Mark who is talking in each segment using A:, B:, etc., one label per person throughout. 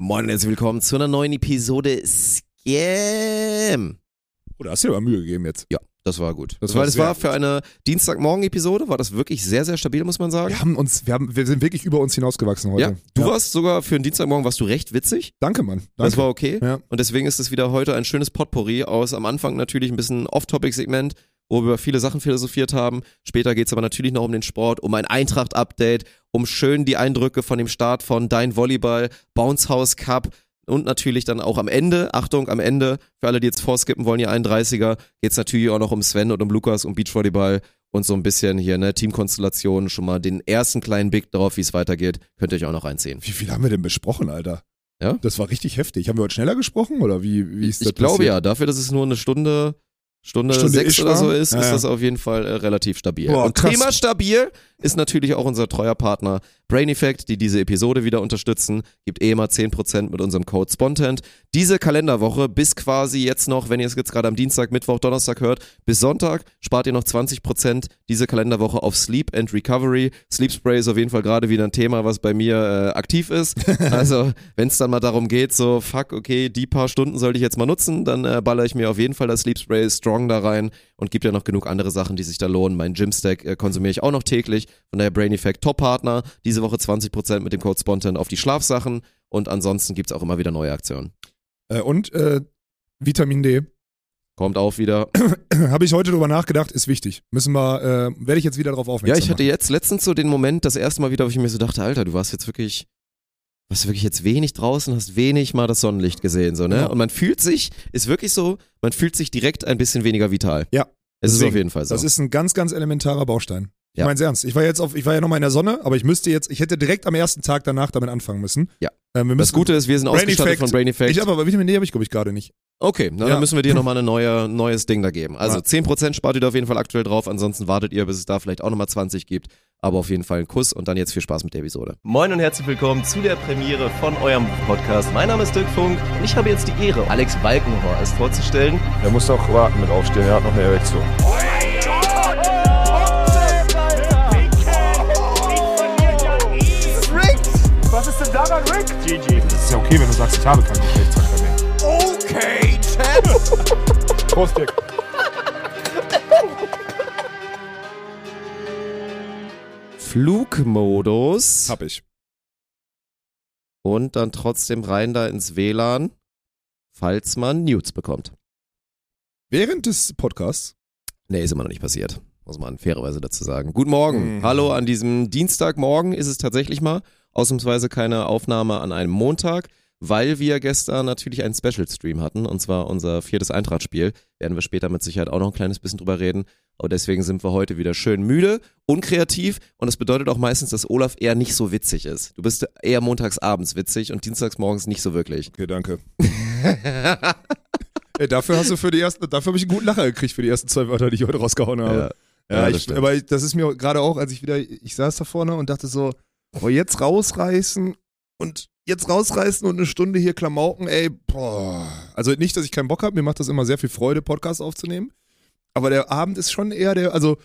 A: Moin und herzlich willkommen zu einer neuen Episode Scam.
B: Oh, da hast du dir aber Mühe gegeben jetzt.
A: Ja, das war gut.
B: Das
A: Das,
B: war
A: das war für eine Dienstagmorgen-Episode, war das wirklich sehr, sehr stabil, muss man sagen.
B: Wir haben uns, wir, haben, wir sind wirklich über uns hinausgewachsen heute.
A: Ja, du warst sogar für einen Dienstagmorgen warst du recht witzig.
B: Danke, Mann. Danke.
A: Das war okay.
B: Ja.
A: Und deswegen ist es wieder heute ein schönes Potpourri aus am Anfang natürlich ein bisschen Off-Topic-Segment, wo wir über viele Sachen philosophiert haben. Später geht's aber natürlich noch um den Sport, um ein Eintracht-Update, um schön die Eindrücke von dem Start von Dein Volleyball, Bounce House Cup und natürlich dann auch am Ende, Achtung, am Ende, für alle, die jetzt vorskippen wollen, ihr 31er, geht's natürlich auch noch um Sven und um Lukas, um Beachvolleyball und so ein bisschen hier, ne, Teamkonstellation, schon mal den ersten kleinen Blick darauf, wie es weitergeht, könnt ihr euch auch noch reinziehen.
B: Wie viel haben wir denn besprochen, Alter?
A: Ja?
B: Das war richtig heftig. Haben wir heute schneller gesprochen oder wie, wie ist das
A: Ich glaube
B: passiert?
A: ja, dafür, dass es nur eine Stunde, Stunde,
B: Stunde
A: sechs oder so ist,
B: Ja,
A: ist das auf jeden Fall äh, relativ stabil.
B: Boah,
A: Und
B: krass.
A: Thema stabil ist natürlich auch unser treuer Partner Brain Effect, die diese Episode wieder unterstützen. Gibt eh immer 10% mit unserem Code Spontent. Diese Kalenderwoche bis quasi jetzt noch, wenn ihr es jetzt gerade am Dienstag, Mittwoch, Donnerstag hört, bis Sonntag spart ihr noch 20% diese Kalenderwoche auf Sleep and Recovery. Sleep Spray ist auf jeden Fall gerade wieder ein Thema, was bei mir äh, aktiv ist. Also, wenn es dann mal darum geht, so, fuck, okay, die paar Stunden sollte ich jetzt mal nutzen, dann äh, baller ich mir auf jeden Fall das Sleep Spray Strong da rein und gibt ja noch genug andere Sachen, die sich da lohnen. Mein Gymstack äh, konsumiere ich auch noch täglich. Von daher Brain Effect Top-Partner. Diese Woche 20% mit dem Code Spontan auf die Schlafsachen und ansonsten gibt's auch immer wieder neue Aktionen.
B: Äh, und äh, Vitamin D.
A: Kommt auch wieder.
B: Habe ich heute drüber nachgedacht, ist wichtig. Müssen wir, äh, werde ich jetzt wieder darauf
A: Ja,
B: aufmerksam
A: ich hatte jetzt letztens so den Moment, das erste Mal wieder, wo ich mir so dachte, Alter, du warst jetzt wirklich, warst wirklich jetzt wenig draußen, hast wenig mal das Sonnenlicht gesehen, so, ne?
B: Ja.
A: Und man fühlt sich, ist wirklich so, man fühlt sich direkt ein bisschen weniger vital.
B: Ja.
A: Es ist
B: Deswegen,
A: auf jeden Fall so.
B: Das ist ein ganz, ganz elementarer Baustein. Ich
A: Ja.
B: meine ernst. Ich war jetzt auf, ich war ja nochmal in der Sonne, aber ich müsste jetzt, ich hätte direkt am ersten Tag danach damit anfangen müssen.
A: Ja.
B: Ähm, wir
A: das Gute ist, wir sind
B: Brain
A: ausgestattet
B: Effect.
A: von Brain Effect.
B: Ich habe aber Vitamin D habe ich glaube ich gerade nicht.
A: Okay, na,
B: Ja.
A: dann müssen wir dir nochmal ein neue, neues Ding da geben. Also
B: Ja.
A: 10% spart ihr da auf jeden Fall aktuell drauf, ansonsten wartet ihr, bis es da vielleicht auch nochmal 20 gibt. Aber auf jeden Fall ein Kuss und dann jetzt viel Spaß mit der Episode.
C: Moin und herzlich willkommen zu der Premiere von eurem Podcast. Mein Name ist Dirk Funk und ich habe jetzt die Ehre, Alex Balkenhorst vorzustellen.
D: Er muss noch warten mit aufstehen, er hat noch eine Erektion.
E: Ist ja okay, wenn du sagst, ich habe keinen Geschlechtsverkehr mehr.
D: Okay, Champ.
E: Prost, Dick.
A: Flugmodus
B: Hab ich.
A: und dann trotzdem rein da ins WLAN, falls man Nudes bekommt.
B: Während des Podcasts.
A: Nee, ist immer noch nicht passiert. Muss man fairerweise dazu sagen. Guten Morgen.
B: Mhm.
A: Hallo, an diesem Dienstagmorgen ist es tatsächlich mal. Ausnahmsweise keine Aufnahme an einem Montag, weil wir gestern natürlich einen Special-Stream hatten, und zwar unser viertes Eintracht-Spiel. Werden wir später mit Sicherheit auch noch ein kleines bisschen drüber reden. Aber deswegen sind wir heute wieder schön müde, unkreativ und das bedeutet auch meistens, dass Olaf eher nicht so witzig ist. Du bist eher montags abends witzig und dienstags morgens nicht so wirklich.
B: Okay, danke. Ey, dafür hast du für die ersten, dafür habe ich einen guten Lacher gekriegt für die ersten zwei Wörter, die ich heute rausgehauen habe.
A: Ja.
B: Ja,
A: Ja,
B: ich, aber ich, das ist mir gerade auch, als ich wieder, ich saß da vorne und dachte so, boah, jetzt rausreißen und jetzt rausreißen und eine Stunde hier Klamauken, ey, boah. Also nicht, dass ich keinen Bock habe, mir macht das immer sehr viel Freude, Podcast aufzunehmen. Aber der Abend ist schon eher der, also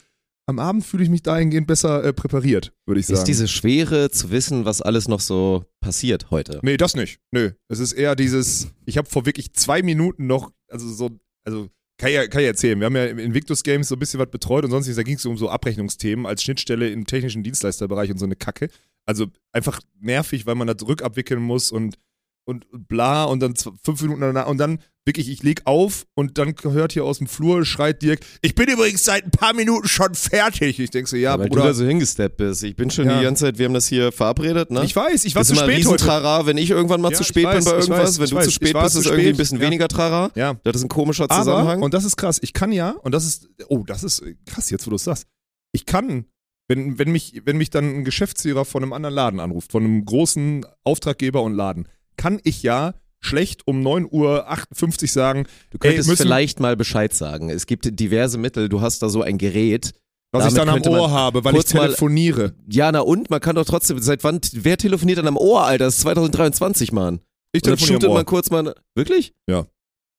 B: am Abend fühle ich mich dahingehend besser äh, präpariert, würde ich sagen.
A: Ist diese Schwere zu wissen, was alles noch so passiert heute?
B: Nee, das nicht. Nö. Es ist eher dieses, ich habe vor wirklich zwei Minuten noch, also so, also kann ich, kann ich erzählen. Wir haben ja im Invictus Games so ein bisschen was betreut und sonst da ging es um so Abrechnungsthemen als Schnittstelle im technischen Dienstleisterbereich und so eine Kacke. Also einfach nervig, weil man das rückabwickeln muss und, und bla und dann fünf Minuten danach und dann wirklich, ich leg auf und dann hört hier aus dem Flur, schreit Dirk, ich bin übrigens seit ein paar Minuten schon fertig. Ich denke so, ja,
A: Weil
B: Bruder,
A: du da so hingesteppt bist. Ich bin schon
B: Ja.
A: die ganze Zeit, wir haben das hier verabredet, ne?
B: ich weiß, ich war
A: Bist
B: zu spät heute.
A: Riesentrara, wenn ich irgendwann mal
B: Ja,
A: zu spät
B: weiß,
A: bin bei irgendwas.
B: weiß,
A: wenn du
B: weiß,
A: zu spät bist,
B: zu
A: ist irgendwie ein
B: spät.
A: bisschen
B: Ja.
A: weniger Trara.
B: Ja.
A: Das ist ein komischer Zusammenhang.
B: Aber, und das ist krass, ich kann ja, und das ist, oh, das ist krass jetzt, wo du es sagst. Ich kann, wenn, wenn, mich, wenn mich dann ein Geschäftsführer von einem anderen Laden anruft, von einem großen Auftraggeber und Laden, kann ich ja schlecht um 9.58 Uhr sagen,
A: du könntest
B: ey,
A: vielleicht mal Bescheid sagen. Es gibt diverse Mittel. Du hast da so ein Gerät.
B: was ich
A: damit
B: dann am
A: man
B: Ohr habe, weil ich
A: kurz mal-
B: telefoniere.
A: Ja, na und? Man kann doch trotzdem, seit wann, wer telefoniert dann am Ohr, Alter? Das ist 2023, Mann.
B: Ich telefoniere am
A: man
B: Ohr.
A: kurz mal, wirklich?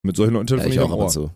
B: Mit solchen Leuten
A: Ja, ich
B: telefoniere ich
A: auch
B: am Ohr.
A: zu.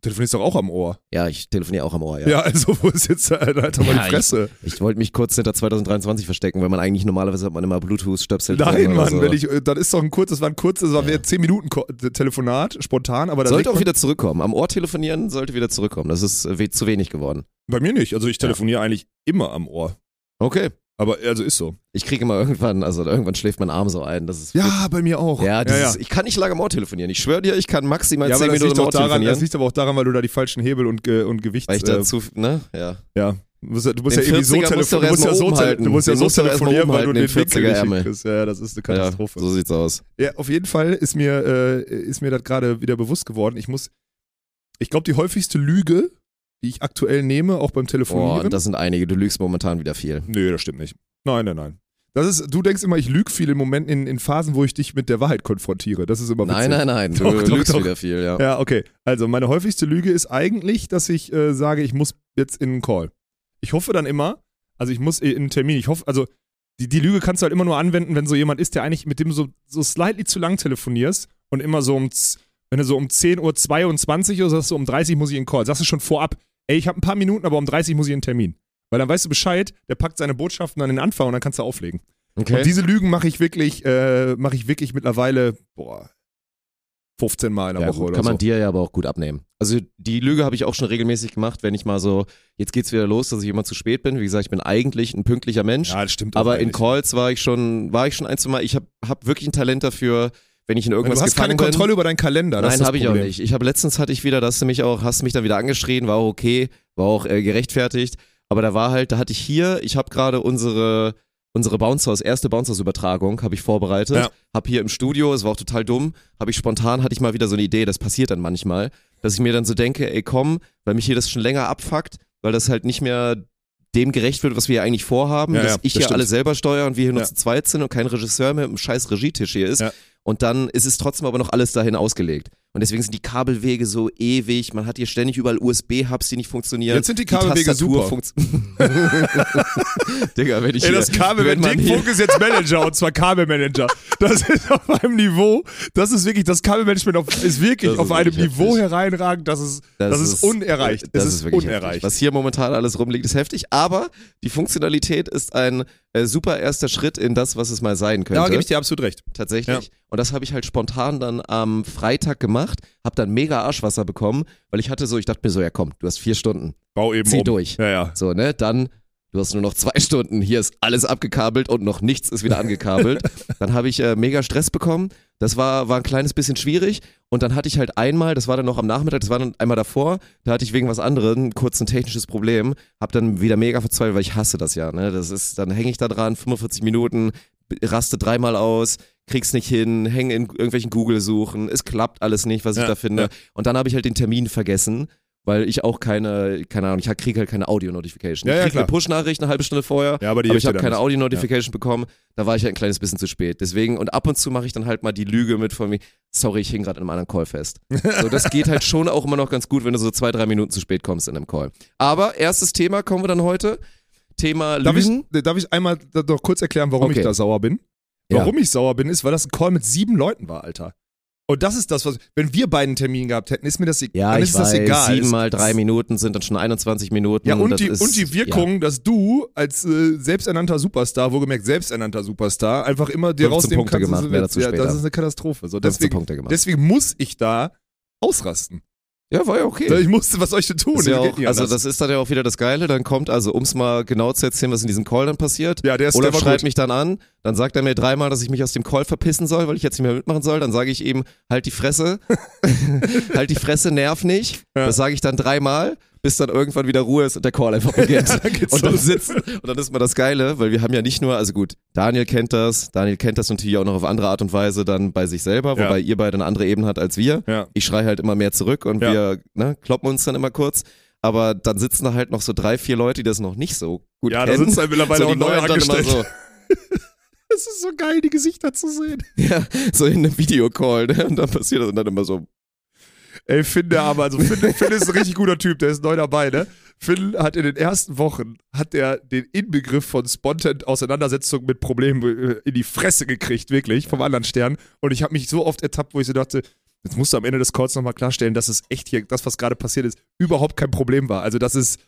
B: Du telefonierst doch auch am Ohr.
A: Ja, ich telefoniere auch am Ohr,
B: Ja, also wo ist jetzt äh, Alter, mal
A: Ja,
B: die Fresse?
A: Ich wollte mich kurz hinter 2023 verstecken, weil man eigentlich normalerweise hat man immer Bluetooth-Stöpsel
B: Nein, Mann,
A: so.
B: wenn ich, äh, das ist doch ein kurzes, das war ein kurzes, das war ja. 10 Minuten Ko Telefonat, spontan, aber da
A: Sollte auch wieder zurückkommen. Am Ohr telefonieren sollte wieder zurückkommen. Das ist äh, zu wenig geworden.
B: Bei mir nicht, also ich telefoniere eigentlich immer am Ohr.
A: Okay.
B: Aber also ist so.
A: Ich kriege immer irgendwann, also irgendwann schläft mein Arm so ein. Das ist
B: Ja, bei mir auch.
A: Ja, dieses,
B: ja, ja.
A: ich kann nicht lange Ohr telefonieren. Ich schwöre dir, ich kann maximal
B: Ja, aber
A: 10
B: das
A: Minuten Ohr
B: daran,
A: telefonieren.
B: das liegt aber auch daran, weil du da die falschen Hebel und, Ge und Gewichts...
A: weil ich da
B: äh,
A: ne? Ja.
B: ja. Du musst ja, du musst ja irgendwie so
A: 40er musst du
B: telefonieren. Du ja so, tele du musst ja
A: Den
B: so telefonieren, weil du den
A: den
B: Winkel
A: 40er
B: nicht hinkriegst. Ja, das ist eine
A: ja,
B: Katastrophe.
A: so sieht's aus.
B: Ja, auf jeden Fall ist mir, äh, ist mir das gerade wieder bewusst geworden. Ich muss, ich glaube, die häufigste Lüge, die ich aktuell nehme, auch beim
A: Boah,
B: Telefonieren.
A: das sind einige. Du lügst momentan wieder viel.
B: Nö, das stimmt nicht. Nein, nein, nein. Das ist, du denkst immer, ich lüge viel im Moment in, in Phasen, wo ich dich mit der Wahrheit konfrontiere. Das ist immer witzig.
A: Nein, nein, nein. Du
B: Doch,
A: lügst
B: doch.
A: wieder viel, ja.
B: Ja, okay. Also meine häufigste Lüge ist eigentlich, dass ich äh, sage, ich muss jetzt in einen Call. Ich hoffe dann immer, also ich muss in einen Termin, ich hoffe, also die, die Lüge kannst du halt immer nur anwenden, wenn so jemand ist, der eigentlich mit dem so, so slightly zu lang telefonierst und immer so um, wenn du so um 10.22 Uhr oder sagst du, um 30 muss ich in den Call, sagst du schon vorab, ey, ich habe ein paar Minuten, aber um 30 muss ich in einen Termin. Weil dann weißt du Bescheid, der packt seine Botschaften an den Anfang und dann kannst du auflegen.
A: Okay.
B: Und diese Lügen mache ich wirklich, äh, mache ich wirklich mittlerweile, boah, 15 Mal in der
A: ja,
B: Woche
A: gut,
B: oder
A: kann
B: so.
A: man dir ja aber auch gut abnehmen. Also die Lüge habe ich auch schon regelmäßig gemacht, wenn ich mal so, jetzt geht's wieder los, dass ich immer zu spät bin. Wie gesagt, ich bin eigentlich ein pünktlicher Mensch.
B: Ja, das stimmt.
A: aber in
B: eigentlich.
A: Calls war ich schon, war ich schon ein, zwei Mal. Ich habe hab wirklich ein Talent dafür, wenn ich in irgendwas
B: du hast keine
A: gefangen bin.
B: Kontrolle über deinen Kalender. Das
A: Nein, habe ich auch nicht. Ich habe letztens hatte ich wieder, dass du mich auch, hast du mich dann wieder angeschrien, war auch okay, war auch äh, gerechtfertigt. Aber da war halt, da hatte ich hier, ich habe gerade unsere unsere Bounce-House, erste Bounce-House-Übertragung habe ich vorbereitet,
B: Ja.
A: habe hier im Studio, es war auch total dumm, habe ich spontan, hatte ich mal wieder so eine Idee, das passiert dann manchmal, dass ich mir dann so denke, ey komm, weil mich hier das schon länger abfuckt, weil das halt nicht mehr dem gerecht wird, was wir hier eigentlich vorhaben,
B: Ja,
A: dass
B: ja,
A: ich
B: das
A: hier
B: stimmt.
A: alles selber steuere und wir hier nur zu zweit sind und kein Regisseur mit einem scheiß Regietisch hier ist. Und dann ist es trotzdem aber noch alles dahin ausgelegt. Und deswegen sind die Kabelwege so ewig. Man hat hier ständig überall USB-Hubs, die nicht funktionieren.
B: Jetzt sind die Kabelwege
A: Tastatur
B: super.
A: Digga, wenn ich
B: Ey,
A: hier,
B: das Kabel,
A: wenn
B: Dick Funk ist jetzt Manager und zwar Kabelmanager. Das ist auf einem Niveau, das ist wirklich, das Kabelmanagement auf, ist wirklich
A: Das
B: auf
A: ist
B: einem
A: wirklich
B: Niveau
A: heftig.
B: hereinragend, das ist, das, ist, unerreicht.
A: Das ist,
B: ist,
A: wirklich
B: unerreicht.
A: Heftig. Was hier momentan alles rumliegt, ist heftig. Aber die Funktionalität ist ein äh, super erster Schritt in das, was es mal sein könnte.
B: Da gebe ich dir absolut recht.
A: tatsächlich.
B: Ja.
A: Und das habe ich halt spontan dann am Freitag gemacht, habe dann mega Arschwasser bekommen, weil ich hatte so, ich dachte mir so, ja komm, du hast vier Stunden,
B: Bau eben
A: zieh
B: um.
A: durch.
B: Ja, ja.
A: So, ne, dann, du hast nur noch zwei Stunden, hier ist alles abgekabelt und noch nichts ist wieder angekabelt. dann habe ich äh, mega Stress bekommen. Das war, war ein kleines bisschen schwierig. Und dann hatte ich halt einmal, das war dann noch am Nachmittag, das war dann einmal davor, da hatte ich wegen was anderem kurz ein technisches Problem, hab dann wieder mega verzweifelt, weil ich hasse das ja, ne? Das ist, dann hänge ich da dran, 45 Minuten, raste dreimal aus, krieg's nicht hin, hänge in irgendwelchen Google-Suchen, es klappt alles nicht, was ich
B: Ja,
A: da finde.
B: ja.
A: Und dann habe ich halt den Termin vergessen, weil ich auch keine, keine Ahnung, ich kriege halt keine Audio-Notification.
B: Ja,
A: ich
B: ja,
A: kriege
B: klar.
A: eine Push-Nachricht eine halbe Stunde vorher,
B: Ja, aber die
A: aber ich habe keine. Audio-Notification bekommen. Da war ich halt ein kleines bisschen zu spät. Deswegen, und ab und zu mache ich dann halt mal die Lüge mit von mir, sorry, ich hing gerade in einem anderen Call fest. So, das geht halt schon auch immer noch ganz gut, wenn du so zwei, drei Minuten zu spät kommst in einem Call. Aber erstes Thema kommen wir dann heute. Thema
B: Darf
A: Lügen.
B: ich, darf ich einmal noch kurz erklären, warum
A: Okay.
B: ich da sauer bin?
A: Ja.
B: Warum ich sauer bin, ist, weil das ein Call mit sieben Leuten war, Alter. Und das ist das, was, wenn wir beiden Termin gehabt hätten, ist mir das, e-
A: Ja,
B: dann
A: ich
B: ist das
A: weiß,
B: egal.
A: sieben mal drei Minuten sind dann schon 21 Minuten.
B: Ja, und
A: das
B: die,
A: ist,
B: und die Wirkung, dass du als äh, selbsternannter Superstar, wohlgemerkt selbsternannter Superstar, einfach immer dir
A: 15
B: rausnehmen
A: Punkte
B: kannst.
A: gemacht,
B: das,
A: dazu
B: ja, das ist eine Katastrophe. So,
A: 15
B: deswegen, deswegen muss ich da ausrasten.
A: Ja, war ja okay.
B: Ich musste, was soll ich denn tun?
A: Ja auch, also das ist dann ja auch wieder das Geile, dann kommt, also um es mal genau zu erzählen, was in diesem Call dann passiert.
B: ja, der ist
A: Olaf
B: der
A: schreibt
B: gut.
A: mich dann an, dann sagt er mir dreimal, dass ich mich aus dem Call verpissen soll, weil ich jetzt nicht mehr mitmachen soll. Dann sage ich ihm, halt die Fresse, halt die Fresse, nerv nicht.
B: Ja.
A: Das sage ich dann dreimal, bis dann irgendwann wieder Ruhe ist und der Call einfach beginnt. und dann sitzen, und dann ist mal das Geile, weil wir haben ja nicht nur, also gut, Daniel kennt das, Daniel kennt das natürlich auch noch auf andere Art und Weise dann bei sich selber,
B: Ja.
A: wobei ihr beide eine andere Ebene hat als wir.
B: Ja.
A: Ich schreie halt immer mehr zurück und
B: Ja.
A: wir ne, kloppen uns dann immer kurz. Aber dann sitzen da halt noch so drei, vier Leute, die das noch nicht so gut
B: Ja, da
A: kennen.
B: sitzen halt mittlerweile
A: so,
B: auch
A: die
B: neue
A: Neuen dann immer so,
B: Es ist so geil, die Gesichter zu sehen.
A: ja, so in einem Videocall, ne? Und dann passiert das und dann immer so,
B: Ey, Finn, der aber, also Finn, Finn ist ein richtig guter Typ, der ist neu dabei, ne? Finn hat in den ersten Wochen, hat er den Inbegriff von spontan Auseinandersetzungen mit Problemen äh, in die Fresse gekriegt, wirklich, vom anderen Stern. Und ich habe mich so oft ertappt, wo ich so dachte, Jetzt musst du am Ende des Calls nochmal klarstellen, dass es echt hier, das, was gerade passiert ist, überhaupt kein Problem war. Also das ist,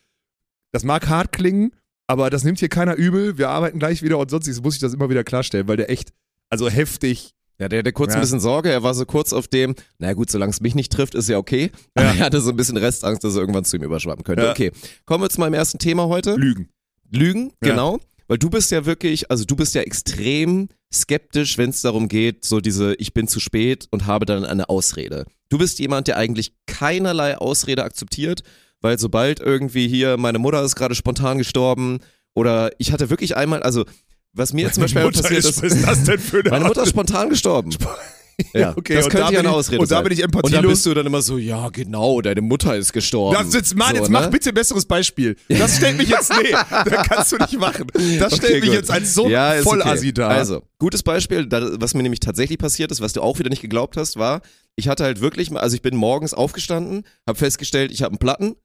B: das mag hart klingen, aber das nimmt hier keiner übel. Wir arbeiten gleich wieder und sonst muss ich das immer wieder klarstellen, weil der echt, also heftig.
A: Ja, der hatte kurz
B: Ja.
A: ein bisschen Sorge, er war so kurz auf dem, na gut, solange es mich nicht trifft, ist ja okay. Aber er hatte so ein bisschen Restangst, dass er irgendwann zu ihm überschwappen könnte.
B: Ja.
A: Okay, kommen wir zu meinem ersten Thema heute.
B: Lügen.
A: Lügen,
B: Ja.
A: genau. Weil du bist ja wirklich, also du bist ja extrem skeptisch, wenn es darum geht, so diese, ich bin zu spät und habe dann eine Ausrede. Du bist jemand, der eigentlich keinerlei Ausrede akzeptiert, weil sobald irgendwie hier, meine Mutter ist gerade spontan gestorben oder ich hatte wirklich einmal, also was mir zum Beispiel
B: Mutter
A: passiert
B: ist, was ist das denn für eine
A: meine Mutter ist spontan gestorben. Ja,
B: okay,
A: das könnte
B: da
A: ja eine
B: ich-
A: Ausrede
B: und da bin ich
A: Und dann
B: empathielos.
A: bist du dann immer so, ja genau, deine Mutter ist gestorben.
B: Das jetzt, Mann,
A: so,
B: jetzt mach
A: ne?
B: bitte ein besseres Beispiel. Das stellt mich jetzt, nee, das kannst du nicht machen. Das stellt
A: Okay,
B: mich
A: gut.
B: jetzt als so
A: Ja, ist
B: voll
A: okay.
B: assi da.
A: Also, gutes Beispiel, was mir nämlich tatsächlich passiert ist, was du auch wieder nicht geglaubt hast, war, ich hatte halt wirklich, also ich bin morgens aufgestanden, habe festgestellt, ich habe einen Platten,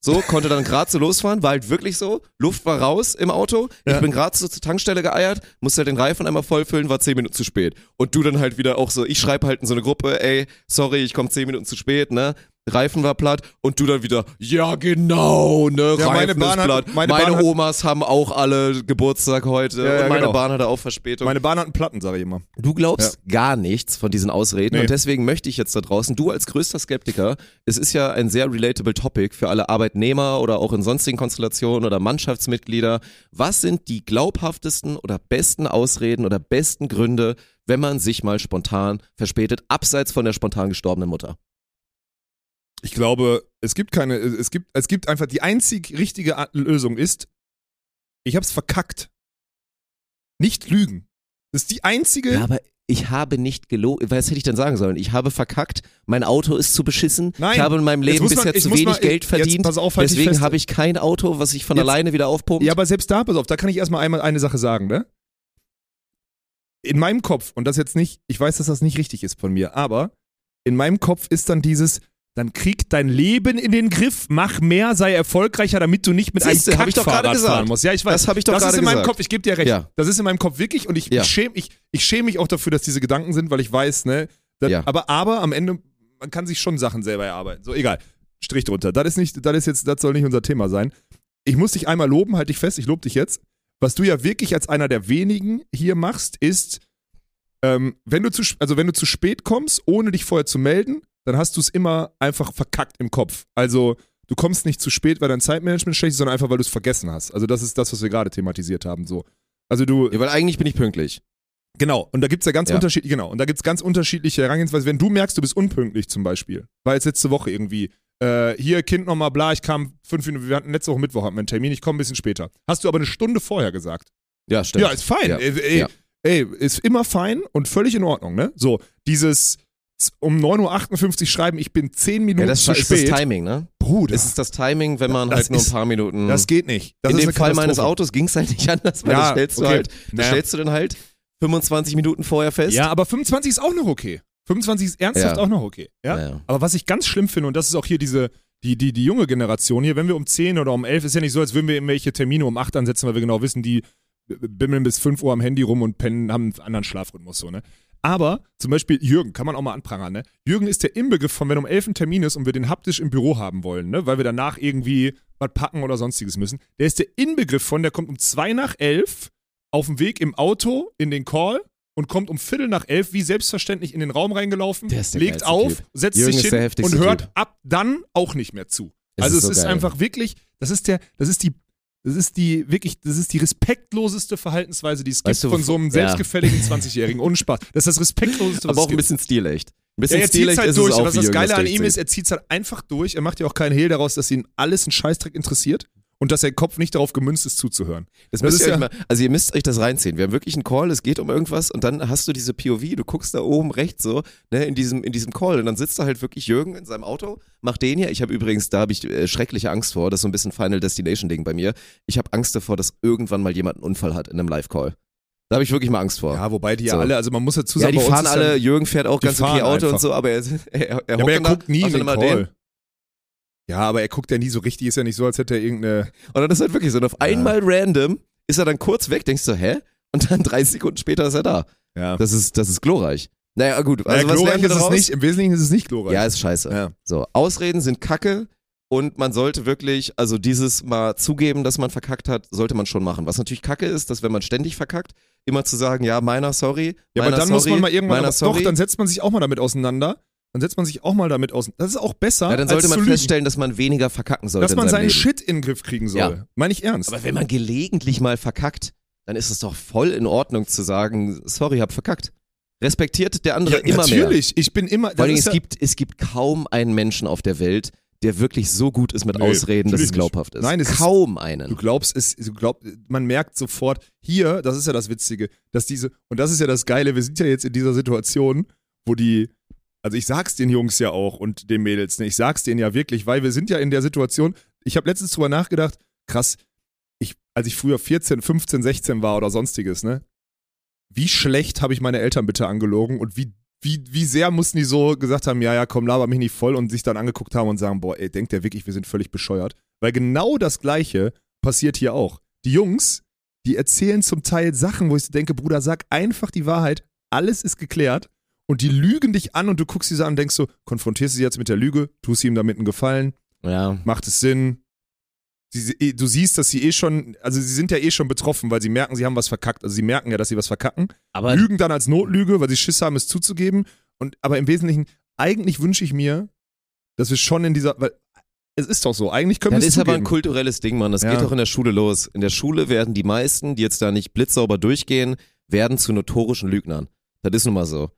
A: so, konnte dann gerade so losfahren, war halt wirklich so, Luft war raus im Auto, ich
B: Ja.
A: bin gerade so zur Tankstelle geeiert, musste halt den Reifen einmal vollfüllen, war zehn Minuten zu spät. Und du dann halt wieder auch so, ich schreibe halt in so eine Gruppe, ey, sorry, ich komme zehn Minuten zu spät, ne? Reifen war platt und du dann wieder, ja genau, ne,
B: Ja, meine
A: Reifen
B: Bahn
A: ist
B: hat-
A: platt.
B: meine
A: Meine,
B: Bahn
A: Omas haben auch alle Geburtstag heute
B: Ja, ja,
A: und meine
B: genau.
A: Bahn hatte auch Verspätung.
B: Meine Bahn hat einen Platten, sage ich immer.
A: Du glaubst gar nichts von diesen Ausreden
B: Nee.
A: und deswegen möchte ich jetzt da draußen, du als größter Skeptiker, es ist ja ein sehr relatable Topic für alle Arbeitnehmer oder auch in sonstigen Konstellationen oder Mannschaftsmitglieder. Was sind die glaubhaftesten oder besten Ausreden oder besten Gründe, wenn man sich mal spontan verspätet, abseits von der spontan gestorbenen Mutter?
B: Ich glaube, es gibt keine, es gibt, es gibt einfach die einzig richtige Lösung ist, ich hab's verkackt. Nicht lügen. Das ist die einzige.
A: Ja, aber ich habe nicht gelogen. Was hätte ich denn sagen sollen? Ich habe verkackt, mein Auto ist zu beschissen,
B: Nein.
A: ich habe in meinem Leben
B: man-
A: bisher
B: ich
A: zu wenig
B: mal-
A: Geld verdient.
B: auf, halt
A: deswegen habe ich kein Auto, was sich von
B: Jetzt-
A: alleine wieder aufpumpt.
B: Ja, aber selbst da, pass auf, da kann ich erstmal einmal eine Sache sagen, ne? In meinem Kopf, und das jetzt nicht, ich weiß, dass das nicht richtig ist von mir, aber in meinem Kopf ist dann dieses, dann krieg dein Leben in den Griff, mach mehr, sei erfolgreicher, damit du nicht mit
A: Siehste,
B: einem
A: hab ich doch gerade gesagt.
B: fahren musst. Ja, ich weiß.
A: Das hab ich doch
B: Das ist
A: gerade
B: in meinem
A: gesagt.
B: Kopf, ich gebe dir recht.
A: Ja.
B: Das ist in meinem Kopf wirklich und ich,
A: Ja.
B: schäme ich, ich schäm mich auch dafür, dass diese Gedanken sind, weil ich weiß, ne? Das,
A: Ja.
B: aber, aber am Ende, man kann sich schon Sachen selber erarbeiten. So, egal. Strich drunter. Das ist nicht, das ist jetzt, das soll nicht unser Thema sein. Ich muss dich einmal loben, halt dich fest, ich lobe dich jetzt. Was du ja wirklich als einer der wenigen hier machst, ist, ähm, wenn du zu, also wenn du zu spät kommst, ohne dich vorher zu melden, dann hast du es immer einfach verkackt im Kopf. Also du kommst nicht zu spät, weil dein Zeitmanagement schlecht ist, sondern einfach, weil du es vergessen hast. Also das ist das, was wir gerade thematisiert haben. So. Also du,
A: Ja, weil eigentlich bin ich pünktlich.
B: Genau, und da gibt's ja ganz
A: Ja.
B: unterschiedliche, genau, und da gibt's ganz unterschiedliche Herangehensweise. Wenn du merkst, du bist unpünktlich zum Beispiel, war jetzt letzte Woche irgendwie, äh, hier, Kind nochmal, bla, ich kam fünf Minuten, wir hatten letzte Woche Mittwoch hatten wir einen Termin, ich komme ein bisschen später. Hast du aber eine Stunde vorher gesagt.
A: Ja, stimmt.
B: Ja, ist fein.
A: Ja.
B: Ey, ey,
A: Ja.
B: ey, ist immer fein und völlig in Ordnung, ne? So, dieses um 9.58 Uhr schreiben, ich bin 10 Minuten
A: Ja, das
B: zu
A: ist
B: spät.
A: das Timing, ne?
B: Bruder,
A: Es ist das Timing, wenn man
B: Das
A: halt nur ein
B: ist-
A: paar Minuten.
B: das geht nicht. Das
A: in
B: ist
A: dem Fall meines. Autos ging es halt nicht anders, weil
B: Ja,
A: das stellst du
B: okay.
A: halt, das
B: Naja.
A: stellst du dann halt 25 Minuten vorher fest.
B: Ja, aber 25 ist auch noch okay. 25 ist ernsthaft
A: Ja.
B: auch noch okay. Ja?
A: Naja.
B: Aber was ich ganz schlimm finde, und das ist auch hier diese, die, die, die junge Generation hier, wenn wir um 10 oder um 11, ist ja nicht so, als würden wir irgendwelche Termine um 8 ansetzen, weil wir genau wissen, die bimmeln bis 5 Uhr am Handy rum und pennen, haben einen anderen Schlafrhythmus so, ne? Aber zum Beispiel Jürgen, kann man auch mal anprangern, ne? Jürgen ist der Inbegriff von, wenn um 11 ein Termin ist und wir den haptisch im Büro haben wollen, ne? Weil wir danach irgendwie was packen oder sonstiges müssen. Der ist der Inbegriff von, der kommt um 2 nach 11 auf dem Weg im Auto in den Call und kommt um Viertel nach elf wie selbstverständlich in den Raum reingelaufen, legt auf,
A: Typ.
B: setzt
A: Jürgen
B: sich hin und hört
A: Typ.
B: ab dann auch nicht mehr zu.
A: Es
B: also
A: ist
B: es
A: so
B: ist
A: geil.
B: einfach wirklich, das ist der, das ist die, das ist die wirklich, das ist die respektloseste Verhaltensweise, die es gibt
A: Weißt du,
B: von so einem
A: ja.
B: selbstgefälligen 20-Jährigen. Ohne Spaß. Das ist das respektloseste, was
A: aber
B: es
A: auch ein
B: gibt.
A: bisschen stilecht. Ein
B: Ja,
A: bisschen
B: er zieht halt durch,
A: es
B: was das Geile an ihm ist, er zieht halt einfach durch. Er macht ja auch keinen Hehl daraus, dass ihn alles ein Scheißdreck interessiert und dass sein Kopf nicht darauf gemünzt ist, zuzuhören.
A: Das,
B: Das
A: müsst ihr
B: ja-
A: mal, also ihr müsst euch das reinziehen. Wir haben wirklich einen Call, es geht um irgendwas und dann hast du diese POV, du guckst da oben rechts so, ne, in diesem, in diesem Call und dann sitzt da halt wirklich Jürgen in seinem Auto, macht den hier. Ich habe übrigens, da habe ich äh, schreckliche Angst vor, das ist so ein bisschen Final Destination Ding bei mir. Ich habe Angst davor, dass irgendwann mal jemand einen Unfall hat in einem Live-Call. Da habe ich wirklich mal Angst vor.
B: Ja, wobei die ja
A: So.
B: alle, also man muss dazu
A: Ja,
B: sagen,
A: die
B: bei uns
A: fahren alle,
B: ja,
A: Jürgen fährt auch
B: die
A: ganz okay Auto
B: einfach.
A: und so, aber er, er, er,
B: ja, aber er guckt nie in den
A: immer den.
B: Ja, aber er guckt ja nie so richtig, ist ja nicht so, als hätte er irgendeine.
A: Und dann ist halt wirklich so, und auf einmal random ist er dann kurz weg, denkst du, hä? Und dann 30 Sekunden später ist er da.
B: Ja.
A: Das ist, das ist glorreich. Naja, gut.
B: Also
A: Also, was
B: glorreich ist es nicht, im Wesentlichen ist es nicht glorreich.
A: Ja, ist scheiße.
B: Ja.
A: So, Ausreden sind Kacke und man sollte wirklich, also dieses mal zugeben, dass man verkackt hat, sollte man schon machen. Was natürlich Kacke ist, dass wenn man ständig verkackt, immer zu sagen, ja, meiner sorry,
B: Ja,
A: meiner
B: aber dann
A: sorry,
B: muss man mal irgendwann,
A: meiner
B: doch, dann setzt man sich auch mal damit auseinander. Dann setzt man sich auch mal damit auseinander. Das ist auch besser,
A: ja, dann sollte man feststellen, dass man weniger verkacken sollte.
B: dass man seinen
A: Leben.
B: Shit in den Griff kriegen soll.
A: Ja.
B: Meine ich ernst.
A: Aber wenn man gelegentlich mal verkackt, dann ist es doch voll in Ordnung zu sagen, sorry, hab verkackt. Respektiert der andere
B: ja,
A: immer mehr.
B: natürlich. Ich bin immer.
A: Vor allem,
B: ist
A: es,
B: ja,
A: gibt, es gibt kaum einen Menschen auf der Welt, der wirklich so gut ist mit
B: Nee,
A: Ausreden, dass es
B: natürlich
A: glaubhaft ist.
B: Nein, es ist-
A: kaum
B: Du
A: einen.
B: glaubst es, du glaubst, man merkt sofort, hier, das ist ja das Witzige, dass diese, und das ist ja das Geile, wir sind ja jetzt in dieser Situation, wo die, also ich sag's den Jungs ja auch und den Mädels, ne, ich sag's denen ja wirklich, weil wir sind ja in der Situation, ich habe letztens drüber nachgedacht, krass, ich, als ich früher 14, 15, 16 war oder sonstiges, ne, wie schlecht habe ich meine Eltern bitte angelogen und wie, wie, wie sehr mussten die so gesagt haben, ja, ja, komm, laber mich nicht voll und sich dann angeguckt haben und sagen, boah, ey, denkt der wirklich, wir sind völlig bescheuert? Weil genau das Gleiche passiert hier auch. Die Jungs, die erzählen zum Teil Sachen, wo ich denke, Bruder, sag einfach die Wahrheit, alles ist geklärt und die lügen dich an und du guckst sie so an und denkst so, konfrontierst du sie jetzt mit der Lüge, tust sie ihm damit einen Gefallen,
A: Ja.
B: macht es Sinn? Sie, du siehst, dass sie eh schon, also sie sind ja eh schon betroffen, weil sie merken, sie haben was verkackt. Also sie merken ja, dass sie was verkacken.
A: Aber
B: Lügen dann als Notlüge, weil sie Schiss haben, es zuzugeben. Und aber im Wesentlichen, eigentlich wünsche ich mir, dass wir schon in dieser, weil es ist doch so, eigentlich können
A: das
B: wir es
A: ist aber ein
B: zugeben.
A: kulturelles Ding, Mann. Das
B: Ja.
A: geht doch in der Schule los. In der Schule werden die meisten, die jetzt da nicht blitzsauber durchgehen, werden zu notorischen Lügnern. Das ist nun mal so.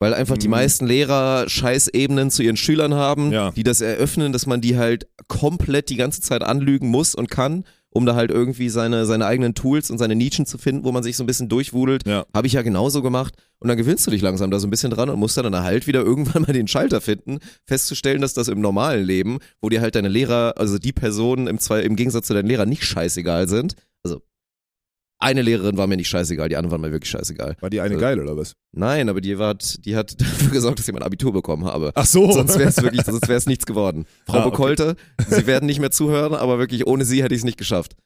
A: Weil einfach die
B: Mhm.
A: meisten Lehrer Scheißebenen zu ihren Schülern haben,
B: Ja.
A: die das eröffnen, dass man die halt komplett die ganze Zeit anlügen muss und kann, um da halt irgendwie seine, seine eigenen Tools und seine Nischen zu finden, wo man sich so ein bisschen durchwudelt.
B: Ja.
A: Habe ich ja genauso gemacht. Und dann gewinnst du dich langsam da so ein bisschen dran und musst dann halt wieder irgendwann mal den Schalter finden, festzustellen, dass das im normalen Leben, wo dir halt deine Lehrer, also die Personen im, Zwei- im Gegensatz zu deinen Lehrern nicht scheißegal sind. Also eine Lehrerin war mir nicht scheißegal, die anderen waren mir wirklich scheißegal.
B: War die eine
A: Äh,
B: geil oder was?
A: Nein, aber die, war, die hat dafür gesorgt, dass ich mein Abitur bekommen habe.
B: Ach so.
A: Sonst wäre es wirklich, sonst wäre es nichts geworden. Frau
B: Ah, okay.
A: Bekolte, Sie werden nicht mehr zuhören, aber wirklich ohne Sie hätte ich es nicht geschafft.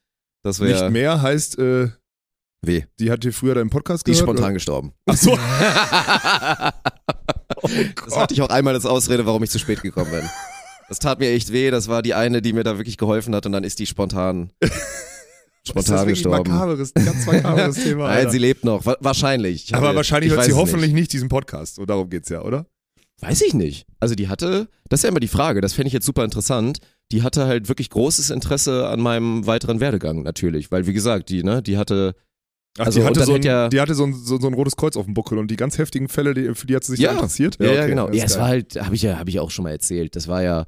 A: Das
B: Nicht
A: wäre
B: mehr heißt, äh,
A: weh.
B: die hat dir früher deinen Podcast
A: Die ist
B: gehört?
A: spontan gestorben.
B: Ach so.
A: das hatte ich auch einmal als Ausrede, warum ich zu spät gekommen bin. Das tat mir echt weh. Das war die eine, die mir da wirklich geholfen hat und dann ist die spontan,
B: Das
A: spontan
B: ist wirklich
A: gestorben.
B: makaberes, ein ganz makaberes Thema.
A: Nein,
B: Alter.
A: sie lebt noch. Wa wahrscheinlich. Ich
B: Aber
A: habe-
B: wahrscheinlich
A: ich
B: hört sie hoffentlich
A: Nicht.
B: nicht. diesen Podcast. So darum geht's ja, oder?
A: Weiß ich nicht. Also die hatte, das ist ja immer die Frage, das fände ich jetzt super interessant. Die hatte halt wirklich großes Interesse an meinem weiteren Werdegang natürlich, weil wie gesagt, die, ne, die hatte,
B: Ach,
A: Also,
B: die
A: und
B: hatte, so ein,
A: ja-
B: die hatte so ein, so, so ein rotes Kreuz auf dem Buckel und die ganz heftigen Fälle, die, für die hat sie sich
A: Ja.
B: interessiert.
A: ja, ja,
B: okay,
A: genau. Ja, es war halt, habe ich ja, habe ich auch schon mal erzählt. Das war ja,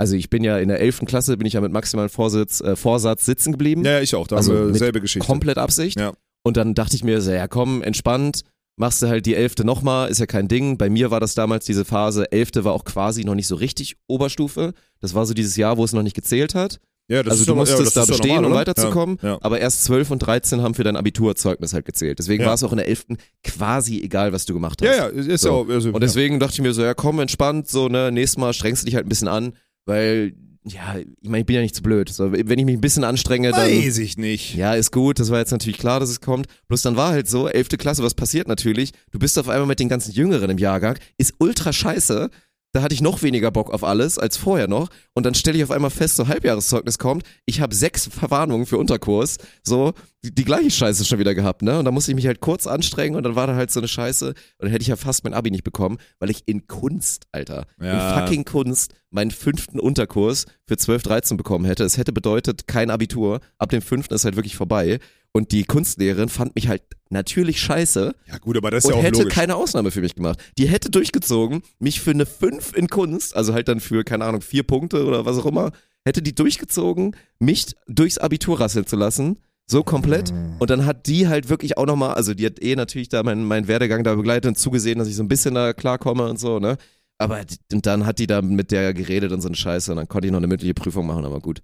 A: also ich bin ja in der 11. Klasse, bin ich ja mit maximalem Vorsitz, äh, Vorsatz sitzen geblieben.
B: Ja, ich auch. Da
A: Also
B: haben wir selbe Geschichte.
A: Komplett Absicht.
B: Ja.
A: Und dann dachte ich mir so, ja komm, entspannt, machst du halt die Elfte nochmal, ist ja kein Ding. Bei mir war das damals diese Phase, Elfte war auch quasi noch nicht so richtig Oberstufe. Das war so dieses Jahr, wo es noch nicht gezählt hat.
B: ja, das
A: also
B: ist
A: du musstest
B: ja,
A: da bestehen,
B: normal,
A: um weiterzukommen.
B: Ja.
A: Aber erst 12 und 13 haben für dein Abiturzeugnis halt gezählt. Deswegen war es auch in der 11. quasi egal, was du gemacht hast.
B: Ja, ja, ist
A: So.
B: ja auch. Also,
A: Und deswegen dachte ich mir so, ja komm, entspannt, so, ne, nächstes Mal strengst du dich halt ein bisschen an, weil, ja, ich meine, ich bin ja nicht zu blöd. So, wenn ich mich ein bisschen anstrenge, dann.
B: weiß ich nicht.
A: Ja, ist gut, das war jetzt natürlich klar, dass es kommt. Bloß dann war halt so, 11. Klasse, was passiert natürlich? Du bist auf einmal mit den ganzen Jüngeren im Jahrgang, ist ultra scheiße. Da hatte ich noch weniger Bock auf alles als vorher noch. Und dann stelle ich auf einmal fest, so Halbjahreszeugnis kommt. Ich habe sechs Verwarnungen für Unterkurs. So, die, die gleiche Scheiße schon wieder gehabt, ne? Und da musste ich mich halt kurz anstrengen und dann war da halt so eine Scheiße. Und dann hätte ich ja fast mein Abi nicht bekommen, weil ich in Kunst, Alter,
B: Ja.
A: in fucking Kunst meinen fünften Unterkurs für 12, 13 bekommen hätte. Es hätte bedeutet kein Abitur. Ab dem fünften ist halt wirklich vorbei. Und die Kunstlehrerin fand mich halt natürlich scheiße
B: Ja, gut, aber das ist
A: und
B: ja auch
A: hätte
B: logisch.
A: keine Ausnahme für mich gemacht. Die hätte durchgezogen, mich für eine 5 in Kunst, also halt dann für, keine Ahnung, vier Punkte oder was auch immer, hätte die durchgezogen, mich durchs Abitur rasseln zu lassen. So komplett.
B: Mhm.
A: Und dann hat die halt wirklich auch nochmal, also die hat eh natürlich da meinen mein Werdegang da begleitet und zugesehen, dass ich so ein bisschen da klarkomme und so, ne? Aber d- und dann hat die da mit der geredet und so eine Scheiße und dann konnte ich noch eine mündliche Prüfung machen, aber gut.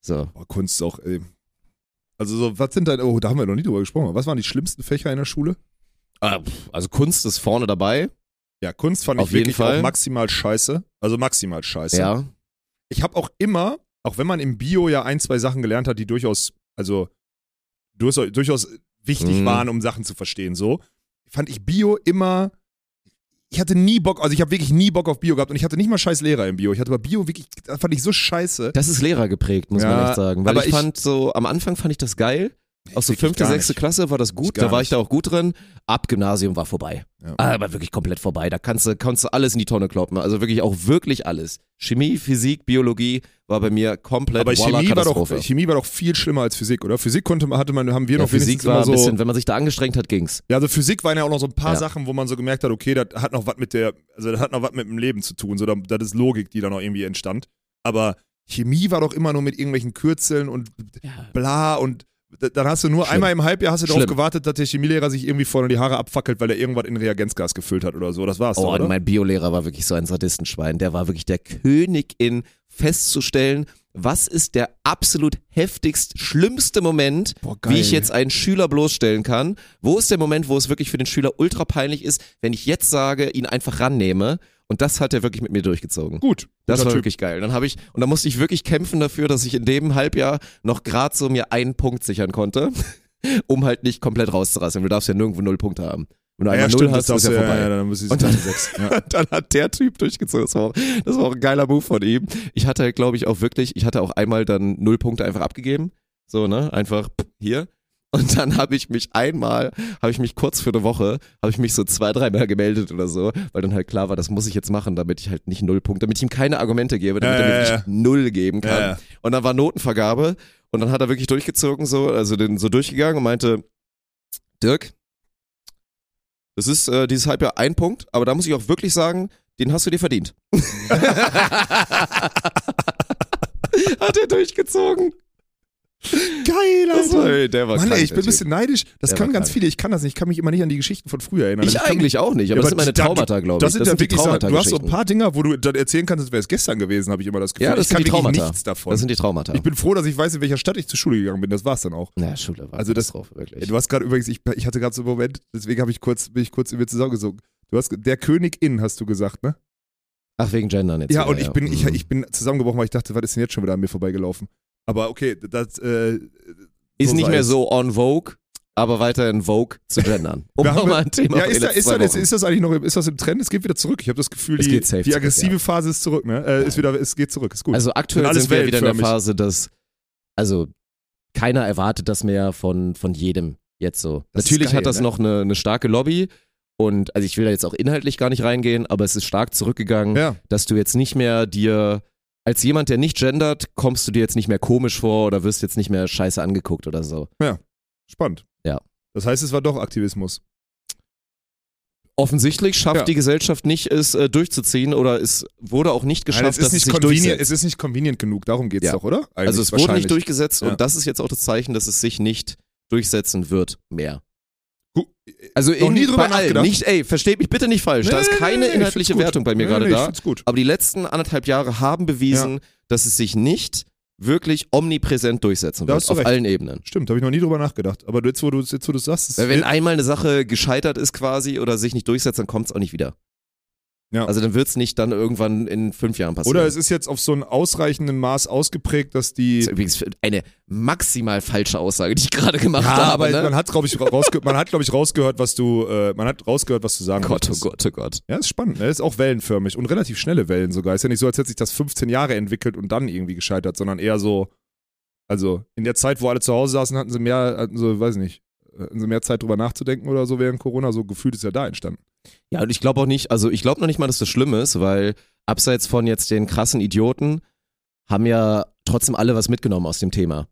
A: So.
B: Boah, Kunst ist auch, ey. Also, so, was sind da, oh, da haben wir noch nie drüber gesprochen. Was waren die schlimmsten Fächer in der Schule?
A: Ah, Also Kunst ist vorne dabei.
B: Ja, Kunst fand
A: Auf
B: ich
A: jeden
B: wirklich
A: Fall.
B: auch maximal scheiße. Also maximal scheiße.
A: Ja.
B: Ich habe auch immer, auch wenn man im Bio ja ein, zwei Sachen gelernt hat, die durchaus, also durchaus, durchaus wichtig
A: Mhm.
B: waren, um Sachen zu verstehen, so, fand ich Bio immer, ich hatte nie Bock, also ich habe wirklich nie Bock auf Bio gehabt und ich hatte nicht mal scheiß Lehrer im Bio. Ich hatte bei Bio wirklich, das fand ich so scheiße.
A: Das ist Lehrer geprägt, muss
B: Ja,
A: man echt sagen. Weil
B: aber
A: ich,
B: ich-
A: fand so, am Anfang fand ich das geil. Auch so
B: wirklich
A: fünfte,
B: gar
A: sechste
B: nicht.
A: Klasse war das gut, da war ich da auch gut drin. Ab Gymnasium war vorbei.
B: Ja.
A: Aber wirklich komplett vorbei. Da kannst du, kannst du alles in die Tonne kloppen. Also wirklich auch wirklich alles. Chemie, Physik, Biologie war bei mir komplett
B: Aber Chemie war, doch. Chemie war doch viel schlimmer als Physik, oder? Physik konnte man, hatte man, haben wir
A: ja,
B: noch
A: Physik war ein
B: so.
A: bisschen, wenn man sich da angestrengt hat, ging's.
B: Ja, also Physik waren ja auch noch so ein paar
A: Ja.
B: Sachen, wo man so gemerkt hat, okay, das hat noch was mit der, also das hat noch was mit dem Leben zu tun, so, da- das ist Logik, die da noch irgendwie entstand. Aber Chemie war doch immer nur mit irgendwelchen Kürzeln und bla und dann hast du nur
A: Schlimm.
B: einmal im Halbjahr hast du darauf gewartet, dass der Chemielehrer sich irgendwie vorne die Haare abfackelt, weil er irgendwas in Reagenzgas gefüllt hat oder so. Das war's.
A: Oh,
B: doch,
A: und
B: oder?
A: mein Biolehrer war wirklich so ein Sadistenschwein. Der war wirklich der König in festzustellen, was ist der absolut heftigst, schlimmste Moment,
B: Boah,
A: wie ich jetzt einen Schüler bloßstellen kann. Wo ist der Moment, wo es wirklich für den Schüler ultra peinlich ist, wenn ich jetzt sage, ihn einfach rannehme? Und das hat er wirklich mit mir durchgezogen.
B: Gut.
A: Das war
B: Typ.
A: wirklich geil. Dann habe ich, und da musste ich wirklich kämpfen dafür, dass ich in dem Halbjahr noch gerade so mir einen Punkt sichern konnte, um halt nicht komplett rauszurassen. Du darfst ja nirgendwo null Punkte haben. Wenn du einmal null hast, ist ja vorbei.
B: Ja, ja, dann muss ich
A: Und dann-
B: sechs. Ja.
A: dann hat der Typ durchgezogen. Das war, auch, das war auch ein geiler Move von ihm. Ich hatte, glaube ich, auch wirklich, ich hatte auch einmal dann null Punkte einfach abgegeben. So, ne? Einfach hier. Und dann habe ich mich einmal, habe ich mich kurz für eine Woche, habe ich mich so zwei, dreimal gemeldet oder so, weil dann halt klar war, das muss ich jetzt machen, damit ich halt nicht null Punkte, damit ich ihm keine Argumente gebe, damit
B: Ja,
A: er mir
B: ja, ja.
A: null geben kann.
B: Ja.
A: Und dann war Notenvergabe und dann hat er wirklich durchgezogen, so, also den so durchgegangen und meinte, Dirk, das ist äh, dieses Halbjahr ein Punkt, aber da muss ich auch wirklich sagen, den hast du dir verdient. Hat er durchgezogen.
B: Geil,
A: Das war, der war
B: Mann,
A: krank,
B: ey, ich bin ein bisschen neidisch. Das
A: Der
B: kann
A: war
B: ganz
A: krank.
B: viele. Ich kann das nicht. Ich kann mich immer nicht an die Geschichten von früher erinnern.
A: Ich
B: Also kann
A: eigentlich auch nicht, aber
B: Ja,
A: das sind
B: aber
A: meine Traumata, glaube ich.
B: Das sind ja
A: die
B: wirklich Sachen. Du hast so ein paar Dinger, wo du dann erzählen kannst, als wäre es gestern gewesen, habe ich immer das Gefühl.
A: Ja, das
B: ich
A: sind
B: kann
A: die Traumata.
B: nichts davon.
A: Das sind die Traumata.
B: ich bin froh, dass ich weiß, in welcher Stadt ich zur Schule gegangen bin. Das war's dann auch.
A: ja, Schule war
B: Also das- Ja,
A: wirklich.
B: Du hast gerade übrigens, ich, ich hatte gerade so einen Moment, deswegen habe ich kurz, bin ich kurz in mir zusammengesogen. Du hast der Königin, hast du gesagt, ne?
A: Ach, wegen Gendern jetzt.
B: Ja, und ich bin, ich,
A: Mhm.
B: ich bin zusammengebrochen, weil ich dachte, was ist denn jetzt schon wieder an mir vorbeigelaufen? Aber okay, das, äh,
A: Ist
B: so
A: nicht mehr so on Vogue, aber weiterhin Vogue zu gendern. Um nochmal ein Thema
B: ja, ist, da, ist, da, ist, das eigentlich noch, im- ist das im Trend? Es geht wieder zurück. Ich habe das Gefühl, die, die
A: zurück,
B: aggressive
A: ja.
B: Phase ist zurück, ne? Äh, ist wieder, es geht zurück, ist gut.
A: Also aktuell
B: Sind
A: wir wieder in der. Phase, dass, also keiner erwartet das mehr von, von jedem jetzt so.
B: Das
A: Natürlich
B: geil,
A: hat das
B: ne?
A: noch eine, eine starke Lobby und also ich will da jetzt auch inhaltlich gar nicht reingehen, aber es ist stark zurückgegangen,
B: ja,
A: dass du jetzt nicht mehr dir, als jemand, der nicht gendert, kommst du dir jetzt nicht mehr komisch vor oder wirst jetzt nicht mehr scheiße angeguckt oder so.
B: spannend.
A: Ja.
B: Das heißt, es war doch Aktivismus.
A: Offensichtlich schafft
B: Ja.
A: die Gesellschaft nicht, es äh, durchzuziehen oder es wurde auch nicht
B: Nein,
A: geschafft,
B: es, ist
A: dass
B: nicht
A: es sich durchsetzt.
B: es ist nicht convenient genug, darum geht's
A: Ja.
B: doch, oder? Eigentlich,
A: Also es wurde nicht durchgesetzt
B: Ja.
A: und das ist jetzt auch das Zeichen, dass es sich nicht durchsetzen wird mehr. Also
B: Noch nie drüber
A: allen,
B: nachgedacht.
A: nicht, ey, versteht mich bitte nicht falsch, da
B: Nee,
A: ist
B: nee,
A: keine
B: nee,
A: inhaltliche. Wertung bei mir gerade da, aber die letzten anderthalb Jahre haben bewiesen, dass es sich nicht wirklich omnipräsent durchsetzen
B: Da
A: wird,
B: du
A: auf
B: recht.
A: allen Ebenen.
B: Stimmt, habe ich noch nie drüber nachgedacht. Aber jetzt, wo du jetzt, wo du es sagst,
A: Weil wenn einmal eine Sache gescheitert ist quasi oder sich nicht durchsetzt, dann kommt es auch nicht wieder.
B: Ja.
A: Also dann wird es nicht dann irgendwann in fünf Jahren passieren.
B: oder es ist jetzt auf so einem ausreichenden Maß ausgeprägt, dass die.
A: das ist übrigens eine maximal falsche Aussage, die ich gerade gemacht
B: Ja,
A: habe.
B: aber
A: ne?
B: man hat, glaube ich, rausge man hat, glaube ich, rausgehört, was du, äh, man hat rausgehört, was du sagen
A: Gott, oh
B: wolltest.
A: Gott, oh Gott.
B: Ja, ist spannend. Ne? Ist auch wellenförmig und relativ schnelle Wellen sogar. Ist ja nicht so, als hätte sich das 15 Jahre entwickelt und dann irgendwie gescheitert, sondern eher so, also in der Zeit, wo alle zu Hause saßen, hatten sie mehr, hatten sie, weiß nicht, hatten sie mehr Zeit drüber nachzudenken oder so während Corona. So gefühlt ist ja da entstanden.
A: Ja, und ich glaube auch nicht, also ich glaube noch nicht mal, dass das schlimm ist, weil abseits von jetzt den krassen Idioten haben ja trotzdem alle was mitgenommen aus dem Thema.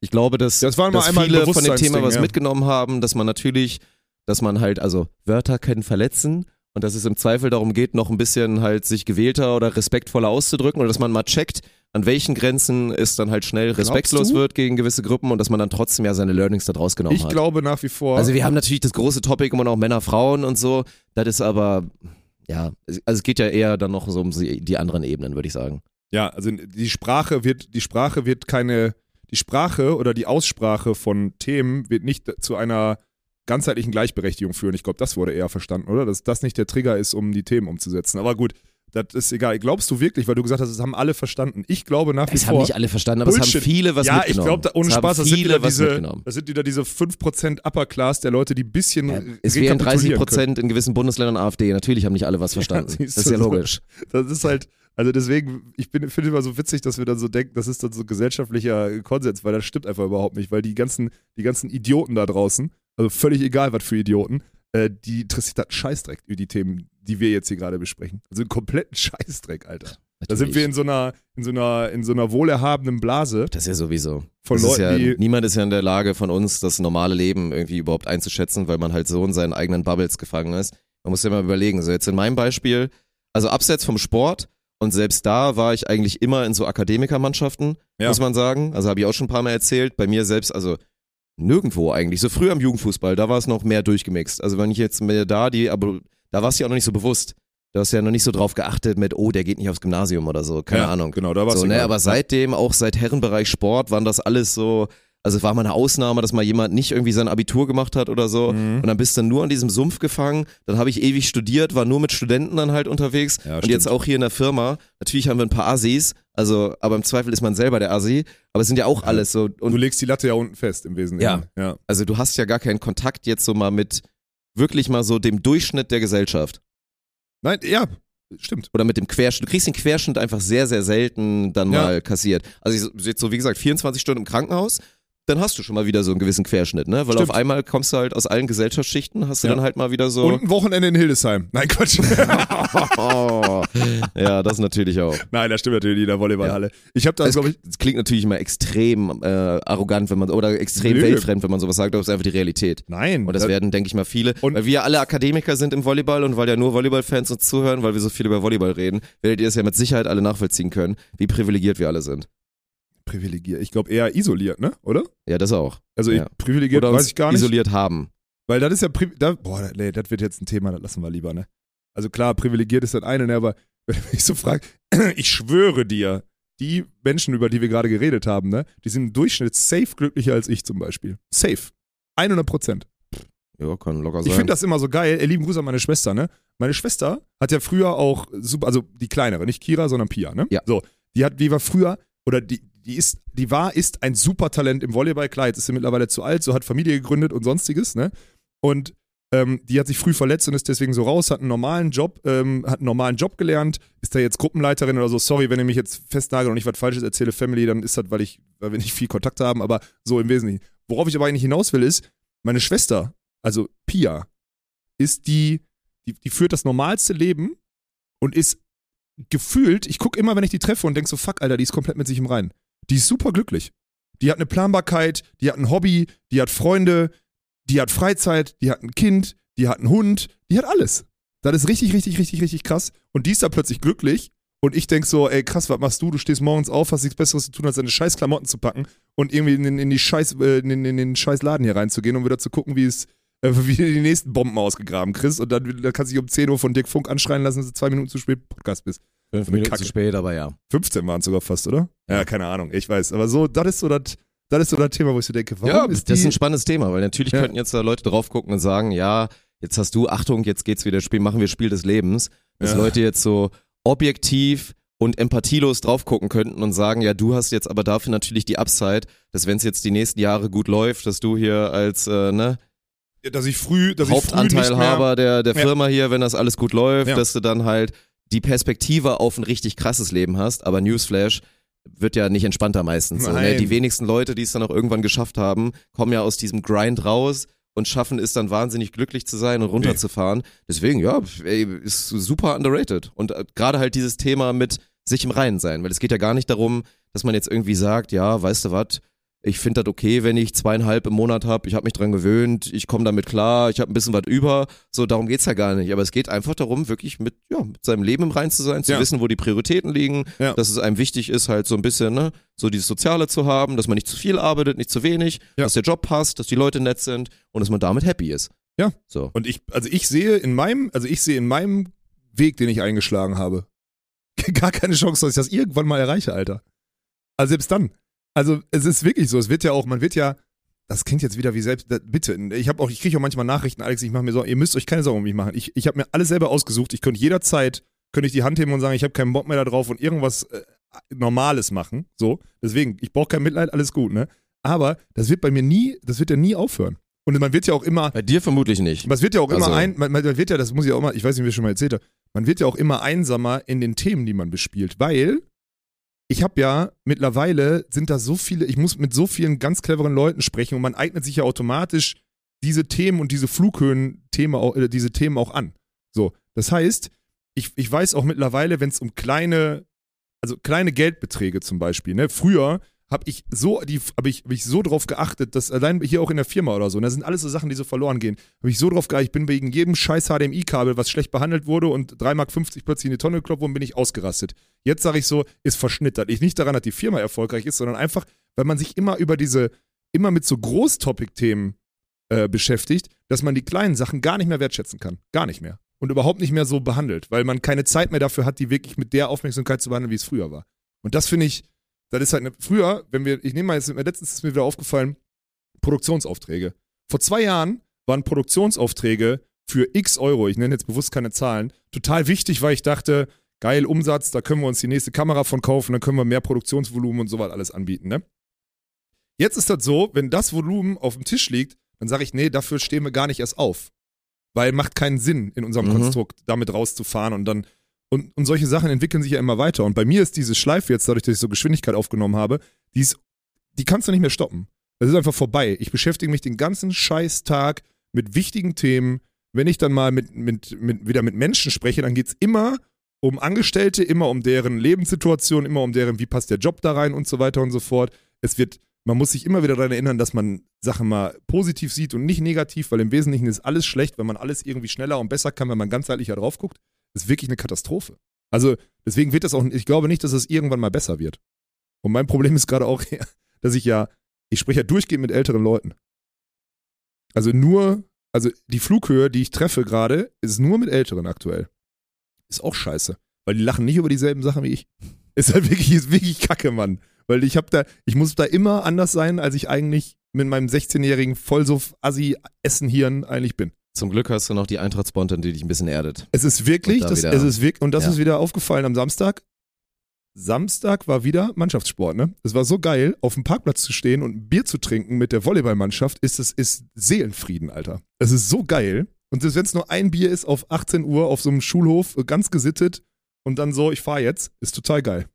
A: Ich glaube, dass,
B: Das
A: dass viele von dem Thema was
B: ja.
A: mitgenommen haben, dass man natürlich, dass man halt, also Wörter können verletzen und dass es im Zweifel darum geht, noch ein bisschen halt sich gewählter oder respektvoller auszudrücken oder dass man mal checkt, an welchen Grenzen es dann halt schnell respektlos
B: du?
A: wird gegen gewisse Gruppen und dass man dann trotzdem ja seine Learnings da draus genommen
B: Ich
A: hat.
B: glaube nach wie vor.
A: Also wir haben natürlich das große Topic immer noch Männer, Frauen und so. Das ist aber, ja, es- also es geht ja eher dann noch so um die die anderen Ebenen, würde ich sagen.
B: Ja, also die Sprache wird, die Sprache wird keine, die Sprache oder die Aussprache von Themen wird nicht zu einer ganzheitlichen Gleichberechtigung führen. Ich glaube, das wurde eher verstanden, oder? Dass das nicht der Trigger ist, um die Themen umzusetzen. Aber gut, das ist egal. Glaubst du wirklich, weil du gesagt hast, es haben alle verstanden. Ich glaube nach wie
A: Es haben
B: vor.
A: nicht alle verstanden, aber es
B: Bullshit.
A: haben viele was
B: ja,
A: mitgenommen.
B: ich glaube, da- ohne
A: Es
B: Spaß, das sind, wieder diese, das sind wieder diese 5% Upper Class der Leute, die ein bisschen
A: Ja, es wären 30
B: rekapitulieren können.
A: Prozent in gewissen Bundesländern AfD. Natürlich haben nicht alle was verstanden.
B: siehst
A: das ist ja
B: so.
A: logisch.
B: Das ist halt, also deswegen, ich finde immer so witzig, dass wir dann so denken, das ist dann so gesellschaftlicher Konsens, weil das stimmt einfach überhaupt nicht, weil die ganzen, die ganzen Idioten da draußen, also völlig egal, was für Idioten, äh, die interessiert das Scheißdreck über die Themen, die wir jetzt hier gerade besprechen. Also einen kompletten Scheißdreck, Alter. Da sind
A: Natürlich.
B: wir in so einer, in so einer, in so einer wohlerhabenen Blase
A: Das ist ja sowieso.
B: von
A: das
B: Leuten,
A: ja,
B: die.
A: niemand ist ja in der Lage von uns, das normale Leben irgendwie überhaupt einzuschätzen, weil man halt so in seinen eigenen Bubbles gefangen ist. Man muss ja mal überlegen. So jetzt in meinem Beispiel, also abseits vom Sport und selbst da war ich eigentlich immer in so Akademikermannschaften,
B: Ja.
A: muss man sagen. Also habe ich auch schon ein paar Mal erzählt. Bei mir selbst, also nirgendwo eigentlich. So früher am Jugendfußball, da war es noch mehr durchgemixt. Also wenn ich jetzt mir da die, aber da war es ja auch noch nicht so bewusst. Da hast du ja noch nicht so drauf geachtet mit, oh, der geht nicht aufs Gymnasium oder so. Keine
B: ja,
A: Ahnung.
B: Genau, da war
A: So, ne, aber seitdem, auch seit Herrenbereich Sport, waren das alles so, also es war mal eine Ausnahme, dass mal jemand nicht irgendwie sein Abitur gemacht hat oder so.
B: Mhm.
A: Und dann bist du nur an diesem Sumpf gefangen. Dann habe ich ewig studiert, war nur mit Studenten dann halt unterwegs.
B: Ja,
A: und jetzt
B: stimmt.
A: auch hier in der Firma. Natürlich haben wir ein paar Assis, also, aber im Zweifel ist man selber der Assi. Aber es sind ja auch alles so.
B: Du
A: Und
B: legst die Latte ja unten fest im Wesentlichen.
A: Ja.
B: ja.
A: also du hast ja gar keinen Kontakt jetzt so mal mit wirklich mal so dem Durchschnitt der Gesellschaft.
B: Nein, ja, stimmt.
A: oder mit dem Querschnitt. Du kriegst den Querschnitt einfach sehr, sehr selten dann
B: Ja.
A: mal kassiert. Also ich- jetzt so, wie gesagt, 24 Stunden im Krankenhaus, dann hast du schon mal wieder so einen gewissen Querschnitt, ne? Weil
B: Stimmt.
A: auf einmal kommst du halt aus allen Gesellschaftsschichten, hast du
B: Ja.
A: dann halt mal wieder so.
B: Und ein Wochenende in Hildesheim. Nein, Quatsch.
A: oh, ja, das natürlich auch.
B: Nein, das stimmt natürlich in der Volleyballhalle. Ich habe da,
A: Es,
B: glaube ich,
A: es klingt natürlich immer extrem äh, arrogant, wenn man oder extrem
B: Nö.
A: weltfremd, wenn man sowas sagt, aber es ist einfach die Realität.
B: nein.
A: Und das werden, denke ich mal, viele,
B: Und-
A: weil wir alle Akademiker sind im Volleyball und weil ja nur Volleyballfans uns zuhören, weil wir so viel über Volleyball reden, werdet ihr es ja mit Sicherheit alle nachvollziehen können, wie privilegiert wir alle sind.
B: Privilegiert. Ich glaube eher isoliert, ne? Oder?
A: Ja, das auch.
B: Also
A: Ja.
B: privilegiert
A: Oder
B: weiß ich gar nicht.
A: isoliert haben.
B: Weil das ist ja, da, boah, nee, das wird jetzt ein Thema, das lassen wir lieber, ne? Also klar, privilegiert ist das eine, ne, aber wenn ich so frage, ich schwöre dir, die Menschen, über die wir gerade geredet haben, ne, die sind im Durchschnitt safe glücklicher als ich zum Beispiel. Safe. 100 Prozent.
A: Ja, kann locker sein.
B: Ich finde das immer so geil. Ihr lieben Gruß an meine Schwester, ne? Meine Schwester hat ja früher auch super, also die kleinere, nicht Kira, sondern Pia, ne?
A: Ja.
B: So, die hat, die war früher, oder die, die ist, die war, ist ein super Talent im Volleyball. Klar, jetzt ist sie mittlerweile zu alt, so hat Familie gegründet und sonstiges, ne? Und ähm, die hat sich früh verletzt und ist deswegen so raus, hat einen normalen Job, ähm, hat einen normalen Job gelernt, ist da jetzt Gruppenleiterin oder so. Sorry, wenn ihr mich jetzt festnagelt und ich was Falsches erzähle, Family, dann ist das, weil ich, weil wir nicht viel Kontakt haben, aber so im Wesentlichen. Worauf ich aber eigentlich hinaus will, ist, meine Schwester, also Pia, ist die, die, die führt das normalste Leben und ist gefühlt, ich gucke immer, wenn ich die treffe und denke so, fuck, Alter, die ist komplett mit sich im Reinen. Die ist super glücklich. Die hat eine Planbarkeit, die hat ein Hobby, die hat Freunde, die hat Freizeit, die hat ein Kind, die hat einen Hund, die hat alles. Das ist richtig, richtig, richtig, richtig krass. Und die ist da plötzlich glücklich. Und ich denk so, ey, krass, was machst du? Du stehst morgens auf, hast nichts Besseres zu tun, als deine scheiß Klamotten zu packen und irgendwie in, den- in, die scheiß, äh, in, in den scheiß Laden hier reinzugehen und wieder zu gucken, wie es äh, wie du die nächsten Bomben ausgegraben kriegst. Und dann, dann kannst du dich um 10 Uhr von Dirk Funk anschreien lassen, dass du zwei Minuten zu spät Podcast bist.
A: Fünf
B: Minuten
A: Minuten
B: zu
A: spät, aber ja.
B: 15 waren es sogar fast, oder? Ja, keine Ahnung, ich weiß. Aber so, das ist so das, das ist so das Thema, wo ich so denke, warum
A: Ja,
B: ist
A: das ist ein spannendes Thema, weil natürlich
B: Ja.
A: könnten jetzt da Leute drauf gucken und sagen, ja, jetzt hast du, Achtung, jetzt geht's wieder, Spiel, machen wir Spiel des Lebens. Dass
B: Ja.
A: Leute jetzt so objektiv und empathielos drauf gucken könnten und sagen, ja, du hast jetzt aber dafür natürlich die Upside, dass wenn es jetzt die nächsten Jahre gut läuft, dass du hier als äh, ne,
B: dass ich früh, dass ich früh nicht mehr,
A: Hauptanteilhaber der, der
B: Ja.
A: Firma hier, wenn das alles gut läuft,
B: Ja.
A: dass du dann halt die Perspektive auf ein richtig krasses Leben hast. Aber Newsflash wird ja nicht entspannter meistens. So, ne? Die wenigsten Leute, die es dann auch irgendwann geschafft haben, kommen ja aus diesem Grind raus und schaffen es dann wahnsinnig glücklich zu sein und runterzufahren. Deswegen, ja, ey, ist super underrated. Und äh, gerade halt dieses Thema mit sich im Reinen sein, weil es geht ja gar nicht darum, dass man jetzt irgendwie sagt, ja, weißt du was, ich finde das okay, wenn ich zweieinhalb im Monat habe, ich habe mich dran gewöhnt, ich komme damit klar, ich habe ein bisschen was über, so darum geht's ja gar nicht, aber es geht einfach darum, wirklich mit, ja, mit seinem Leben im Rein zu sein, zu
B: Ja.
A: wissen, wo die Prioritäten liegen,
B: Ja.
A: dass es einem wichtig ist, halt so ein bisschen, ne, so dieses Soziale zu haben, dass man nicht zu viel arbeitet, nicht zu wenig,
B: Ja.
A: dass der Job passt, dass die Leute nett sind und dass man damit happy ist.
B: Ja.
A: So.
B: Und ich, also ich sehe in meinem, also ich sehe in meinem Weg, den ich eingeschlagen habe, gar keine Chance, dass ich das irgendwann mal erreiche, Alter. Also selbst dann. Also es ist wirklich so, es wird ja auch, man wird ja, das klingt jetzt wieder wie selbst, bitte, ich habe auch, ich kriege auch manchmal Nachrichten, Alex, ich mache mir so, ihr müsst euch keine Sorgen um mich machen. Ich, ich habe mir alles selber ausgesucht, ich könnte jederzeit, könnte ich die Hand heben und sagen, ich habe keinen Bock mehr da drauf und irgendwas äh, Normales machen. So, deswegen, ich brauche kein Mitleid, alles gut, ne? Aber das wird bei mir nie, das wird ja nie aufhören. Und man wird ja auch immer,
A: Bei dir vermutlich nicht.
B: was wird ja auch immer
A: Also-
B: ein, man, man wird ja, das muss ich auch immer, ich weiß nicht, wie ich schon mal erzählt habe, man wird ja auch immer einsamer in den Themen, die man bespielt, weil ich habe ja mittlerweile sind da so viele, ich muss mit so vielen ganz cleveren Leuten sprechen und man eignet sich ja automatisch diese Themen und diese Flughöhen-Themen auch, äh, diese Themen auch an. So, das heißt, ich, ich weiß auch mittlerweile, wenn es um kleine, also kleine Geldbeträge zum Beispiel, ne, früher habe ich so die habe ich, hab ich so drauf geachtet, dass allein hier auch in der Firma oder so, und da sind alles so Sachen, die so verloren gehen. Habe ich so drauf geachtet, ich bin wegen jedem scheiß HDMI-Kabel, was schlecht behandelt wurde und 3,50 Mark plötzlich in die Tonne geklopft wurde, bin ich ausgerastet. Jetzt sage ich so, ist verschnittert. Ich nicht daran, dass die Firma erfolgreich ist, sondern einfach, weil man sich immer über diese, immer mit so Großtopic-Themen äh, beschäftigt, dass man die kleinen Sachen gar nicht mehr wertschätzen kann. Gar nicht mehr. Und überhaupt nicht mehr so behandelt, weil man keine Zeit mehr dafür hat, die wirklich mit der Aufmerksamkeit zu behandeln, wie es früher war. Und das finde ich, das ist halt eine, früher, wenn wir, ich nehme mal jetzt, letztens ist mir wieder aufgefallen, Produktionsaufträge. Vor zwei Jahren waren Produktionsaufträge für x Euro, ich nenne jetzt bewusst keine Zahlen, total wichtig, weil ich dachte, geil, Umsatz, da können wir uns die nächste Kamera von kaufen, dann können wir mehr Produktionsvolumen und sowas alles anbieten, ne? Jetzt ist das so, wenn das Volumen auf dem Tisch liegt, dann sage ich, nee, dafür stehen wir gar nicht erst auf. Weil macht keinen Sinn, in unserem
A: Mhm.
B: Konstrukt damit rauszufahren und dann und, und solche Sachen entwickeln sich ja immer weiter. Und bei mir ist diese Schleife jetzt, dadurch, dass ich so Geschwindigkeit aufgenommen habe, die, ist, die kannst du nicht mehr stoppen. Das ist einfach vorbei. Ich beschäftige mich den ganzen Scheißtag mit wichtigen Themen. Wenn ich dann mal mit, mit, mit, wieder mit Menschen spreche, dann geht es immer um Angestellte, immer um deren Lebenssituation, immer um deren, wie passt der Job da rein und so weiter und so fort. Es wird, man muss sich immer wieder daran erinnern, dass man Sachen mal positiv sieht und nicht negativ, weil im Wesentlichen ist alles schlecht, wenn man alles irgendwie schneller und besser kann, wenn man ganzheitlicher drauf guckt ist wirklich eine Katastrophe. Also deswegen wird das auch, ich glaube nicht, dass es irgendwann mal besser wird. Und mein Problem ist gerade auch, dass ich ja, ich spreche ja durchgehend mit älteren Leuten. Also nur, also die Flughöhe, die ich treffe gerade, ist nur mit Älteren aktuell. Ist auch scheiße, weil die lachen nicht über dieselben Sachen wie ich. Ist halt wirklich, ist wirklich kacke, Mann. Weil ich hab da, ich muss da immer anders sein, als ich eigentlich mit meinem 16-jährigen Vollsuff-Assi-Essen-Hirn eigentlich bin.
A: Zum Glück hast du noch die Eintracht Spontan, die dich ein bisschen erdet.
B: Es ist wirklich, das,
A: wieder-
B: es ist wirklich, und das
A: Ja.
B: ist wieder aufgefallen am Samstag. Samstag war wieder Mannschaftssport, ne? Es war so geil, auf dem Parkplatz zu stehen und ein Bier zu trinken mit der Volleyballmannschaft, ist es ist Seelenfrieden, Alter. Es ist so geil. Und selbst wenn es nur ein Bier ist auf 18 Uhr auf so einem Schulhof, ganz gesittet und dann so, ich fahr jetzt, ist total geil.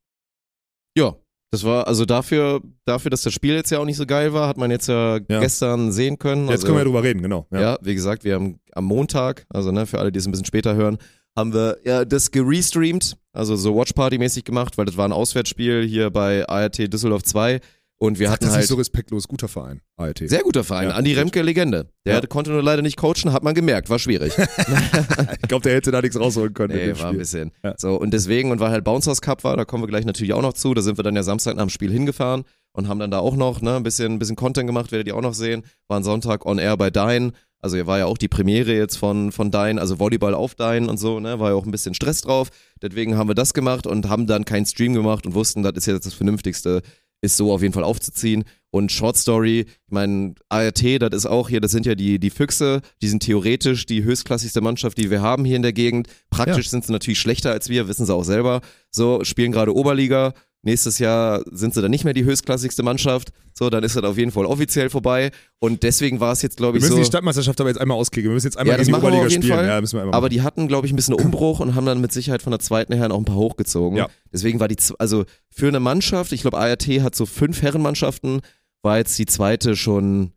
A: Ja, das war also dafür, dafür, dass das Spiel jetzt ja auch nicht so geil war, hat man jetzt ja,
B: Ja.
A: gestern sehen können.
B: Jetzt
A: also,
B: können wir ja drüber reden, genau.
A: Ja. wie gesagt, wir haben am Montag, also ne, für alle, die es ein bisschen später hören, haben wir ja das gerestreamt, also so Watchparty-mäßig gemacht, weil das war ein Auswärtsspiel hier bei ART Düsseldorf 2 und wir
B: Sag
A: hatten
B: das
A: halt
B: nicht so respektlos, guter Verein, ART.
A: sehr guter Verein,
B: Ja,
A: Andi. Remke Legende. Der
B: Ja.
A: konnte nur leider nicht coachen, hat man gemerkt, war schwierig.
B: ich glaube, der hätte da nichts rausholen können
A: Nee, war ein bisschen.
B: Ja.
A: So, und deswegen, und weil halt Bouncers Cup war, da kommen wir gleich natürlich auch noch zu, da sind wir dann ja Samstag nach dem Spiel hingefahren und haben dann da auch noch ne, ein, bisschen, ein bisschen Content gemacht, werdet ihr auch noch sehen. War ein Sonntag on air bei Dein. Also hier war ja auch die Premiere jetzt von, von Dein, also Volleyball auf Dein und so, ne, war ja auch ein bisschen Stress drauf. Deswegen haben wir das gemacht und haben dann keinen Stream gemacht und wussten, das ist jetzt das Vernünftigste, ist so auf jeden Fall aufzuziehen. Und Short Story, ich meine, ART, das ist auch hier, das sind ja die, die Füchse, die sind theoretisch die höchstklassigste Mannschaft, die wir haben hier in der Gegend. Praktisch sind sie natürlich schlechter als wir, wissen sie auch selber. So, spielen gerade Oberliga. Nächstes Jahr sind sie dann nicht mehr die höchstklassigste Mannschaft. So, dann ist das auf jeden Fall offiziell vorbei. Und deswegen war es jetzt, glaube
B: Wir
A: ich,
B: müssen
A: so.
B: die Stadtmeisterschaft aber jetzt einmal auskriegen. Wir müssen jetzt einmal
A: Ja, das
B: die
A: machen wir
B: Oberliga
A: auf jeden
B: spielen.
A: Fall.
B: Ja, müssen wir einmal
A: Aber
B: machen.
A: die hatten, glaube ich, ein bisschen Umbruch und haben dann mit Sicherheit von der zweiten her auch ein paar hochgezogen.
B: Ja.
A: Deswegen war die, also für eine Mannschaft, ich glaube, ART hat so fünf Herrenmannschaften, war jetzt die zweite schon,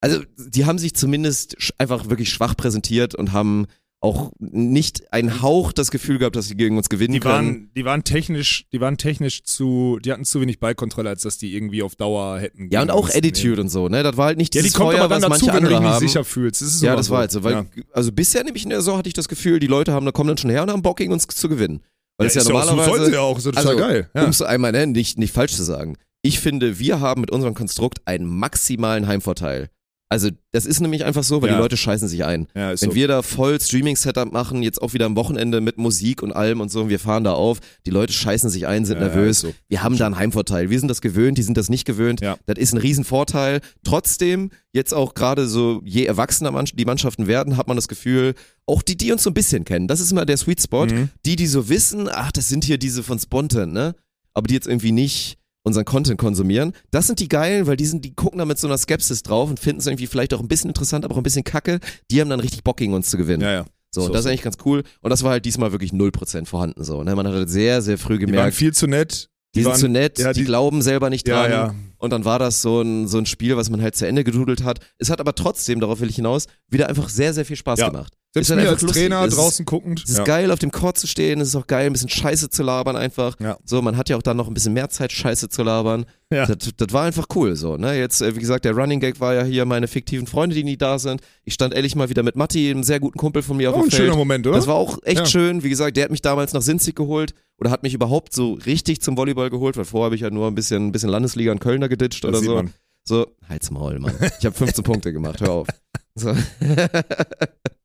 A: also die haben sich zumindest einfach wirklich schwach präsentiert und haben auch nicht einen Hauch das Gefühl gehabt, dass sie gegen uns gewinnen
B: die
A: können.
B: waren, die waren technisch, die waren technisch zu, die hatten zu wenig Ballkontrolle, als dass die irgendwie auf Dauer hätten.
A: ja, und auch Attitude
B: nehmen.
A: und so, ne? Das war halt nicht
B: Ja, die kommt
A: Feuer,
B: aber dann dazu, wenn du dich nicht sicher fühlst. Das
A: Ja, das war halt so, weil,
B: Ja.
A: also bisher nämlich in der Saison hatte ich das Gefühl, die Leute haben, da kommen dann schon her und haben Bock gegen uns zu gewinnen. Weil es ja,
B: ist so,
A: normalerweise,
B: sollen sie ja auch, ja total
A: also,
B: geil. Ja.
A: um es einmal ne, nicht, nicht falsch zu sagen. Ich finde, wir haben mit unserem Konstrukt einen maximalen Heimvorteil. Also, das ist nämlich einfach so, weil
B: Ja.
A: die Leute scheißen sich ein.
B: Ja,
A: Wenn
B: so.
A: wir da voll Streaming-Setup machen, jetzt auch wieder am Wochenende mit Musik und allem und so, und wir fahren da auf, die Leute scheißen sich ein, sind
B: Ja,
A: nervös.
B: so.
A: Wir haben da einen Heimvorteil. Wir sind das gewöhnt, die sind das nicht gewöhnt.
B: Ja.
A: Das ist ein Riesenvorteil. Trotzdem, jetzt auch gerade so, je erwachsener die Mannschaften werden, hat man das Gefühl, auch die, die uns so ein bisschen kennen, das ist immer der Sweet Spot,
B: Mhm.
A: die, die so wissen, ach, das sind hier diese von Spontan, ne? Aber die jetzt irgendwie nicht unseren Content konsumieren. Das sind die geilen, weil die sind, die gucken da mit so einer Skepsis drauf und finden es irgendwie vielleicht auch ein bisschen interessant, aber auch ein bisschen kacke. Die haben dann richtig Bock gegen uns zu gewinnen.
B: Ja, ja.
A: So,
B: So,
A: und das ist eigentlich ganz cool. Und das war halt diesmal wirklich 0% vorhanden. So, ne? Man hat halt sehr, sehr früh
B: Die waren
A: gemerkt,
B: viel zu nett.
A: die, sind
B: waren,
A: zu nett,
B: ja,
A: die,
B: die-
A: glauben selber nicht
B: Ja,
A: dran.
B: ja.
A: Und dann war das so ein, so ein Spiel, was man halt zu Ende gedudelt hat. Es hat aber trotzdem, darauf will ich hinaus, wieder einfach sehr, sehr viel Spaß
B: Ja.
A: gemacht.
B: Selbst
A: Ist halt
B: als
A: lustig.
B: Trainer
A: ist-
B: draußen guckend.
A: Es ist
B: ja.
A: geil, auf dem Court zu stehen. Es ist auch geil, ein bisschen Scheiße zu labern einfach.
B: Ja.
A: So, man hat ja auch dann noch ein bisschen mehr Zeit, Scheiße zu labern.
B: Ja.
A: Das, das war einfach cool so. Ne? Jetzt, äh, wie gesagt, der Running Gag war ja hier meine fiktiven Freunde, die nie da sind. Ich stand ehrlich mal wieder mit Matti, einem sehr guten Kumpel von mir auf
B: Auch
A: dem
B: ein
A: Feld.
B: schöner Moment, oder?
A: Das war auch echt
B: Ja.
A: schön. Wie gesagt, der hat mich damals nach Sinzig geholt oder hat mich überhaupt so richtig zum Volleyball geholt, weil vorher habe ich ja nur ein bisschen, ein bisschen Landesliga in Kölner geditscht
B: Das
A: oder so.
B: man.
A: So, halt's Maul, Mann. Ich habe 15 Punkte gemacht, hör auf. So.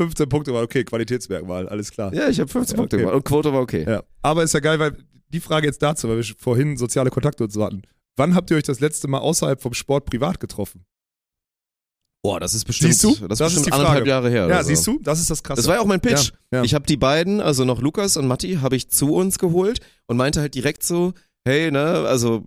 B: 15 Punkte war okay, Qualitätsmerkmal, alles klar.
A: ja, ich habe 15
B: Ja,
A: Punkte
B: okay.
A: gemacht und Quote war okay.
B: Ja. Aber ist ja geil, weil die Frage jetzt dazu, weil wir vorhin soziale Kontakte und so hatten. Wann habt ihr euch das letzte Mal außerhalb vom Sport privat getroffen?
A: Boah, das ist bestimmt,
B: Siehst du?
A: das
B: Das
A: ist
B: ist
A: bestimmt
B: die
A: anderthalb
B: Frage.
A: Jahre her.
B: Ja,
A: so.
B: siehst du? Das ist das Krasse.
A: Das war ja auch mein Pitch.
B: Ja, ja.
A: Ich habe die beiden, also noch Lukas und Matti, habe ich zu uns geholt und meinte halt direkt so, hey, ne, also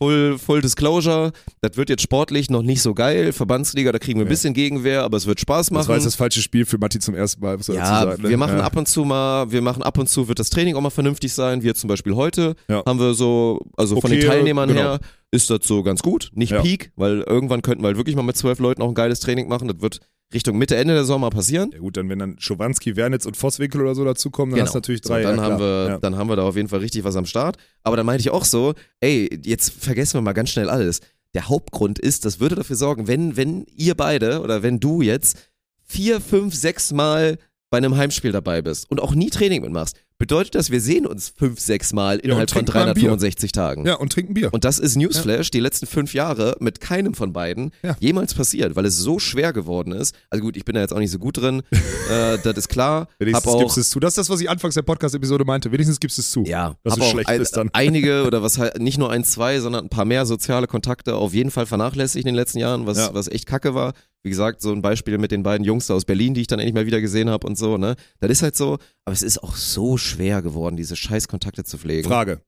A: Full, full Disclosure, das wird jetzt sportlich noch nicht so geil. Verbandsliga, da kriegen wir ein
B: Ja.
A: bisschen Gegenwehr, aber es wird Spaß machen.
B: Das war jetzt das falsche Spiel für Matti zum ersten Mal,
A: ja,
B: sagen. ne?
A: wir machen
B: ja.
A: ab und zu mal, wir machen ab und zu, wird das Training auch mal vernünftig sein, wie jetzt zum Beispiel heute,
B: Ja.
A: haben wir so, also von
B: Okay,
A: den Teilnehmern
B: genau.
A: her, ist das so ganz gut, nicht. Peak, weil irgendwann könnten wir halt wirklich mal mit zwölf Leuten auch ein geiles Training machen, das wird Richtung Mitte, Ende der Sommer passieren.
B: Ja gut, dann wenn dann Schovanski, Wernitz und Vosswinkel oder so dazukommen, dann hast du natürlich drei.
A: So, dann,
B: ja,
A: haben wir,
B: Ja.
A: dann haben wir da auf jeden Fall richtig was am Start. Aber dann meinte ich auch so, ey, jetzt vergessen wir mal ganz schnell alles. Der Hauptgrund ist, das würde dafür sorgen, wenn, wenn ihr beide oder wenn du jetzt vier, fünf, sechs Mal bei einem Heimspiel dabei bist und auch nie Training mitmachst, bedeutet das, wir sehen uns fünf, sechs Mal innerhalb von
B: ein Bier.
A: 365 Tagen.
B: ja, und trinken Bier.
A: Und das ist Newsflash, die letzten fünf Jahre mit keinem von beiden
B: Ja.
A: jemals passiert, weil es so schwer geworden ist. Also gut, ich bin da jetzt auch nicht so gut drin, äh, das ist klar.
B: Wenigstens
A: auch,
B: gibst es zu. Das ist das, was ich anfangs der Podcast-Episode meinte. Wenigstens gibst es zu.
A: ja,
B: dass
A: auch
B: schlecht
A: ein,
B: bist dann.
A: einige oder was halt nicht nur ein, zwei, sondern ein paar mehr soziale Kontakte auf jeden Fall vernachlässigt in den letzten Jahren, was,
B: Ja.
A: was echt kacke war. Wie gesagt, so ein Beispiel mit den beiden Jungs da aus Berlin, die ich dann endlich mal wieder gesehen habe und so, ne? Das ist halt so, aber es ist auch so schwer geworden, diese scheiß Kontakte zu pflegen.
B: Frage.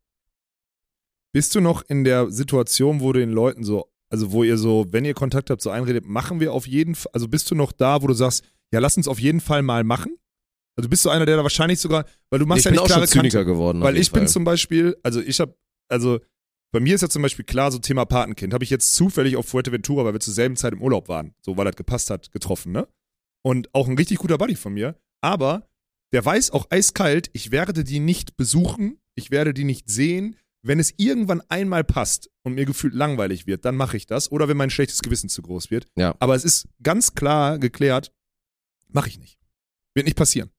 B: Bist du noch in der Situation, wo du den Leuten so, also wo ihr so, wenn ihr Kontakt habt, so einredet, machen wir auf jeden Fall, also bist du noch da, wo du sagst, ja, lass uns auf jeden Fall mal machen? Also bist du einer, der da wahrscheinlich sogar, weil du machst
A: ich
B: ja
A: bin
B: nicht
A: auch
B: klare
A: schon Zyniker
B: Kante.
A: geworden.
B: Weil ich bin
A: Fall.
B: zum Beispiel, also ich habe, also bei mir ist ja zum Beispiel klar, so Thema Patenkind, habe ich jetzt zufällig auf Fuerteventura, weil wir zur selben Zeit im Urlaub waren, so weil das gepasst hat, getroffen, ne? Und auch ein richtig guter Buddy von mir, aber der weiß auch eiskalt, ich werde die nicht besuchen, ich werde die nicht sehen. Wenn es irgendwann einmal passt und mir gefühlt langweilig wird, dann mache ich das. Oder wenn mein schlechtes Gewissen zu groß wird.
A: Ja.
B: Aber es ist ganz klar geklärt, mache ich nicht. Wird nicht passieren.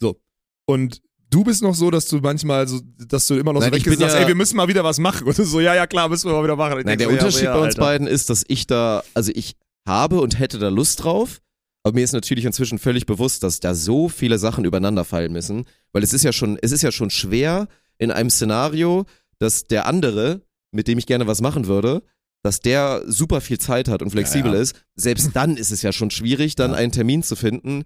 B: So. Und du bist noch so, dass du manchmal so, dass du immer noch
A: Nein,
B: so sagst,
A: ja-
B: ey, wir müssen mal wieder was machen. Und so, ja, ja, klar, müssen wir mal wieder machen. Ich
A: Nein, der
B: so,
A: Unterschied
B: ja,
A: bei uns
B: Alter.
A: beiden ist, dass ich da, also ich habe und hätte da Lust drauf, aber mir ist natürlich inzwischen völlig bewusst, dass da so viele Sachen übereinander fallen müssen, weil es ist ja schon, es ist ja schon schwer in einem Szenario, dass der andere, mit dem ich gerne was machen würde, dass der super viel Zeit hat und flexibel
B: Ja, ja.
A: ist. Selbst dann ist es ja schon schwierig, dann einen Termin zu finden,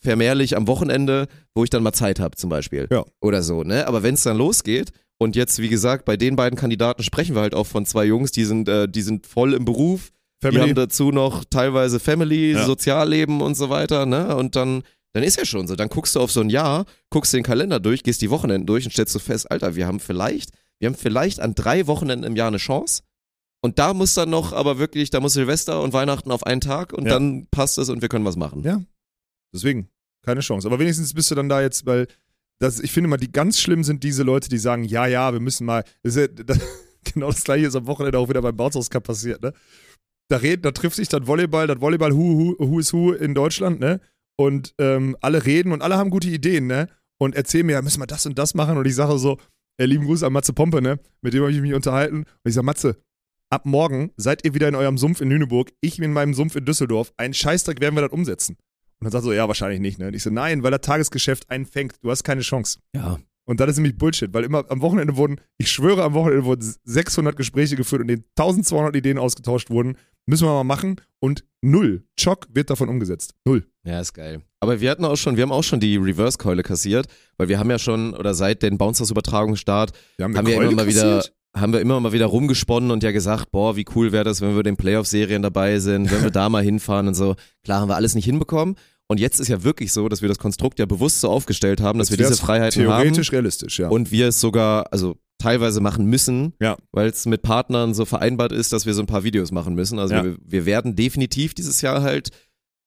A: vermehrlich am Wochenende, wo ich dann mal Zeit habe, zum Beispiel.
B: Ja.
A: Oder so, ne? Aber wenn es dann losgeht, und jetzt, wie gesagt, bei den beiden Kandidaten sprechen wir halt auch von zwei Jungs, die sind, äh, die sind voll im Beruf, die
B: Family.
A: haben dazu noch teilweise Family,
B: Ja.
A: Sozialleben und so weiter, ne? Und dann, dann ist ja schon so. Dann guckst du auf so ein Jahr, guckst den Kalender durch, gehst die Wochenenden durch und stellst du fest, Alter, wir haben vielleicht, wir haben vielleicht an drei Wochenenden im Jahr eine Chance. Und da muss dann noch, aber wirklich, da muss Silvester und Weihnachten auf einen Tag und
B: Ja.
A: dann passt es und wir können was machen.
B: Ja. Deswegen, keine Chance. Aber wenigstens bist du dann da jetzt, weil das, ich finde mal, die ganz schlimm sind diese Leute, die sagen, ja, ja, wir müssen mal. Das ist ja, das, genau das gleiche ist am Wochenende auch wieder beim Bounce Cup passiert, ne? Da, red, da trifft sich dann Volleyball, das Volleyball Who, Who, Who is Who in Deutschland, ne? Und ähm, alle reden und alle haben gute Ideen, ne? Und erzählen mir, ja, müssen wir das und das machen. Und ich sage so, äh, lieben Gruß an Matze Pompe, ne? Mit dem habe ich mich unterhalten. Und ich sage, Matze, ab morgen seid ihr wieder in eurem Sumpf in Lüneburg, ich in meinem Sumpf in Düsseldorf. Einen Scheißdreck werden wir das umsetzen. Und dann sagt er so, ja, wahrscheinlich nicht. Ne? Und ich so, nein, weil das Tagesgeschäft einen fängt. Du hast keine Chance.
A: Ja.
B: Und das ist nämlich Bullshit, weil immer am Wochenende wurden, ich schwöre, am Wochenende wurden 600 Gespräche geführt und denen 1200 Ideen ausgetauscht wurden. Müssen wir mal machen. Und null. Chock wird davon umgesetzt. Null.
A: Ja, ist geil. Aber wir hatten auch schon, wir haben auch schon die Reverse-Keule kassiert, weil wir haben ja schon, oder seit den Bounce-Übertragungsstart,
B: Wir
A: haben wir
B: Keule
A: immer mal wieder? Haben wir immer mal wieder rumgesponnen und ja gesagt, boah, wie cool wäre das, wenn wir den Playoff-Serien dabei sind, wenn wir da mal hinfahren und so. Klar haben wir alles nicht hinbekommen. Und jetzt ist ja wirklich so, dass wir das Konstrukt ja bewusst so aufgestellt haben, dass wir
B: Jetzt
A: diese
B: wär's
A: Freiheiten haben.
B: Theoretisch realistisch, ja.
A: Und wir es sogar, also teilweise machen müssen,
B: Ja.
A: weil es mit Partnern so vereinbart ist, dass wir so ein paar Videos machen müssen. Also
B: Ja.
A: wir, wir werden definitiv dieses Jahr halt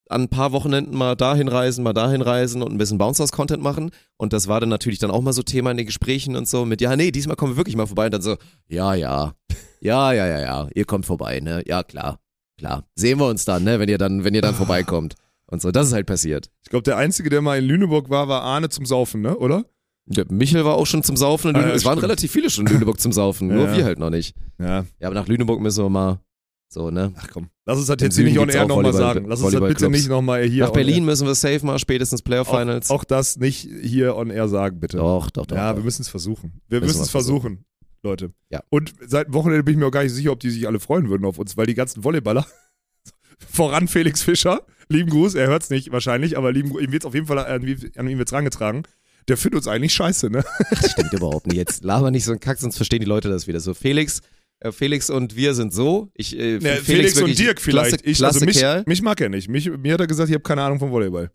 A: an ein paar Wochenenden mal dahin reisen, mal dahin reisen und ein bisschen Bounce-House-Content machen. Und das war dann natürlich dann auch mal so Thema in den Gesprächen und so mit, ja, nee, diesmal kommen wir wirklich mal vorbei. Und dann so, ja, ja, ja, ja, ja, ja, ihr kommt vorbei, ne? Ja, klar, klar. Sehen wir uns dann, ne, wenn ihr dann, wenn ihr dann vorbeikommt. Und so, das ist halt passiert.
B: ich glaube, der Einzige, der mal in Lüneburg war, war Arne zum Saufen, ne? Oder?
A: Der Michel war auch schon zum Saufen in
B: Ah, ja,
A: Lüneburg. es waren relativ viele schon in Lüneburg zum Saufen, nur
B: Ja.
A: wir halt noch nicht.
B: Ja.
A: Ja, aber nach Lüneburg müssen wir mal so, ne?
B: Ach komm. Lass uns das jetzt hier nicht on air nochmal sagen. Lass uns das bitte nicht nochmal hier
A: Nach Berlin
B: air.
A: müssen wir safe mal, spätestens Playoff Finals.
B: Auch, auch das nicht hier on air sagen, bitte.
A: doch, doch, doch.
B: ja,
A: doch.
B: wir müssen es versuchen. Wir
A: Müssen
B: es versuchen, Leute.
A: Ja.
B: Und seit Wochenende bin ich mir auch gar nicht sicher, ob die sich alle freuen würden auf uns, weil die ganzen Volleyballer, voran Felix Fischer, lieben Gruß, er hört es nicht wahrscheinlich, aber lieben, ihm wird es auf jeden Fall an, an ihm wird's rangetragen. Der findet uns eigentlich scheiße, ne?
A: Das stimmt überhaupt nicht. Jetzt laber nicht so einen Kack, sonst verstehen die Leute das wieder. So, Felix, Felix und wir sind so. Ich, äh,
B: Ja,
A: find
B: Felix, und Dirk vielleicht.
A: Klasse,
B: ich,
A: klasse
B: also mich,
A: Kerl.
B: mich mag er nicht. Mich, mir hat er gesagt, ich habe keine Ahnung vom Volleyball.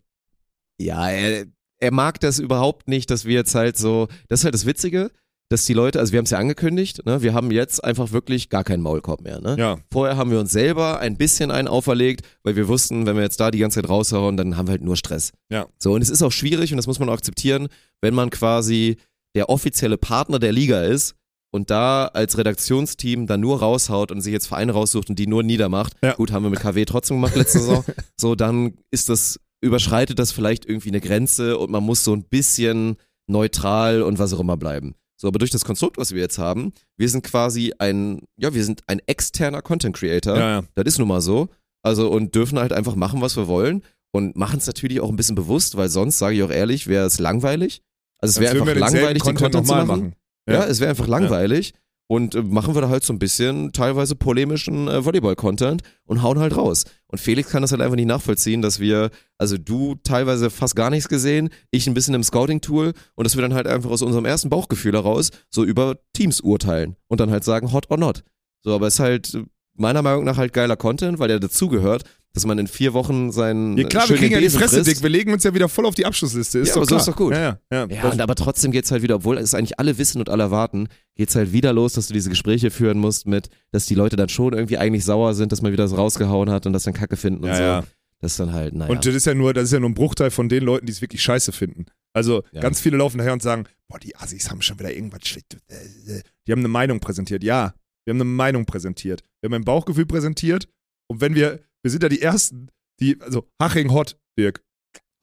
A: Ja, er, er mag das überhaupt nicht, dass wir jetzt halt so, das ist halt das Witzige, dass die Leute, also wir haben es ja angekündigt, ne, wir haben jetzt einfach wirklich gar keinen Maulkorb mehr. Ne?
B: Ja.
A: Vorher haben wir uns selber ein bisschen einen auferlegt, weil wir wussten, wenn wir jetzt da die ganze Zeit raushauen, dann haben wir halt nur Stress.
B: Ja.
A: So, und es ist auch schwierig und das muss man auch akzeptieren, wenn man quasi der offizielle Partner der Liga ist und da als Redaktionsteam dann nur raushaut und sich jetzt Vereine raussucht und die nur niedermacht.
B: Ja.
A: Gut, haben wir mit KW trotzdem gemacht letzte Saison. so, dann ist das, überschreitet das vielleicht irgendwie eine Grenze und man muss so ein bisschen neutral und was auch immer bleiben. So, aber durch das Konstrukt, was wir jetzt haben, wir sind quasi ein, ja, wir sind ein externer Content Creator.
B: Ja, ja.
A: Das ist nun mal so. Also und dürfen halt einfach machen, was wir wollen und machen es natürlich auch ein bisschen bewusst, weil sonst, sage ich auch ehrlich, wäre es langweilig. Also es wäre einfach langweilig, den Content zu
B: nochmal
A: machen. Ja,
B: Ja.
A: es wäre einfach langweilig. Und äh, machen wir da halt so ein bisschen teilweise polemischen äh, Volleyball-Content und hauen halt raus. Und Felix kann das halt einfach nicht nachvollziehen, dass wir, also du teilweise fast gar nichts gesehen, ich ein bisschen im Scouting-Tool und dass wir dann halt einfach aus unserem ersten Bauchgefühl heraus so über Teams urteilen und dann halt sagen, hot or not. So, aber es ist halt meiner Meinung nach halt geiler Content, weil der dazugehört, dass man in vier Wochen seinen
B: Ja klar, wir
A: schönen
B: kriegen ja die
A: Besen
B: Fresse
A: frisst.
B: dick. Wir legen uns ja wieder voll auf die Abschlussliste. Ist
A: Ja,
B: doch
A: aber so
B: klar.
A: ist doch gut.
B: Ja, ja, ja. Das-
A: und aber trotzdem geht's halt wieder, obwohl es eigentlich alle wissen und alle erwarten, geht's halt wieder los, dass du diese Gespräche führen musst mit, dass die Leute dann schon irgendwie eigentlich sauer sind, dass man wieder so rausgehauen hat und das dann Kacke finden und
B: Ja,
A: so.
B: ja.
A: Das ist dann halt, naja.
B: Und das ist ja nur, das ist ja nur ein Bruchteil von den Leuten, die es wirklich scheiße finden. Also ganz viele laufen daher und sagen, boah, die Assis haben schon wieder irgendwas schlecht. Die haben eine Meinung präsentiert. Ja, wir haben eine Meinung präsentiert. Wir haben ein Bauchgefühl präsentiert. Und wenn wir, wir sind ja die Ersten, die, also Haching hot, Dirk.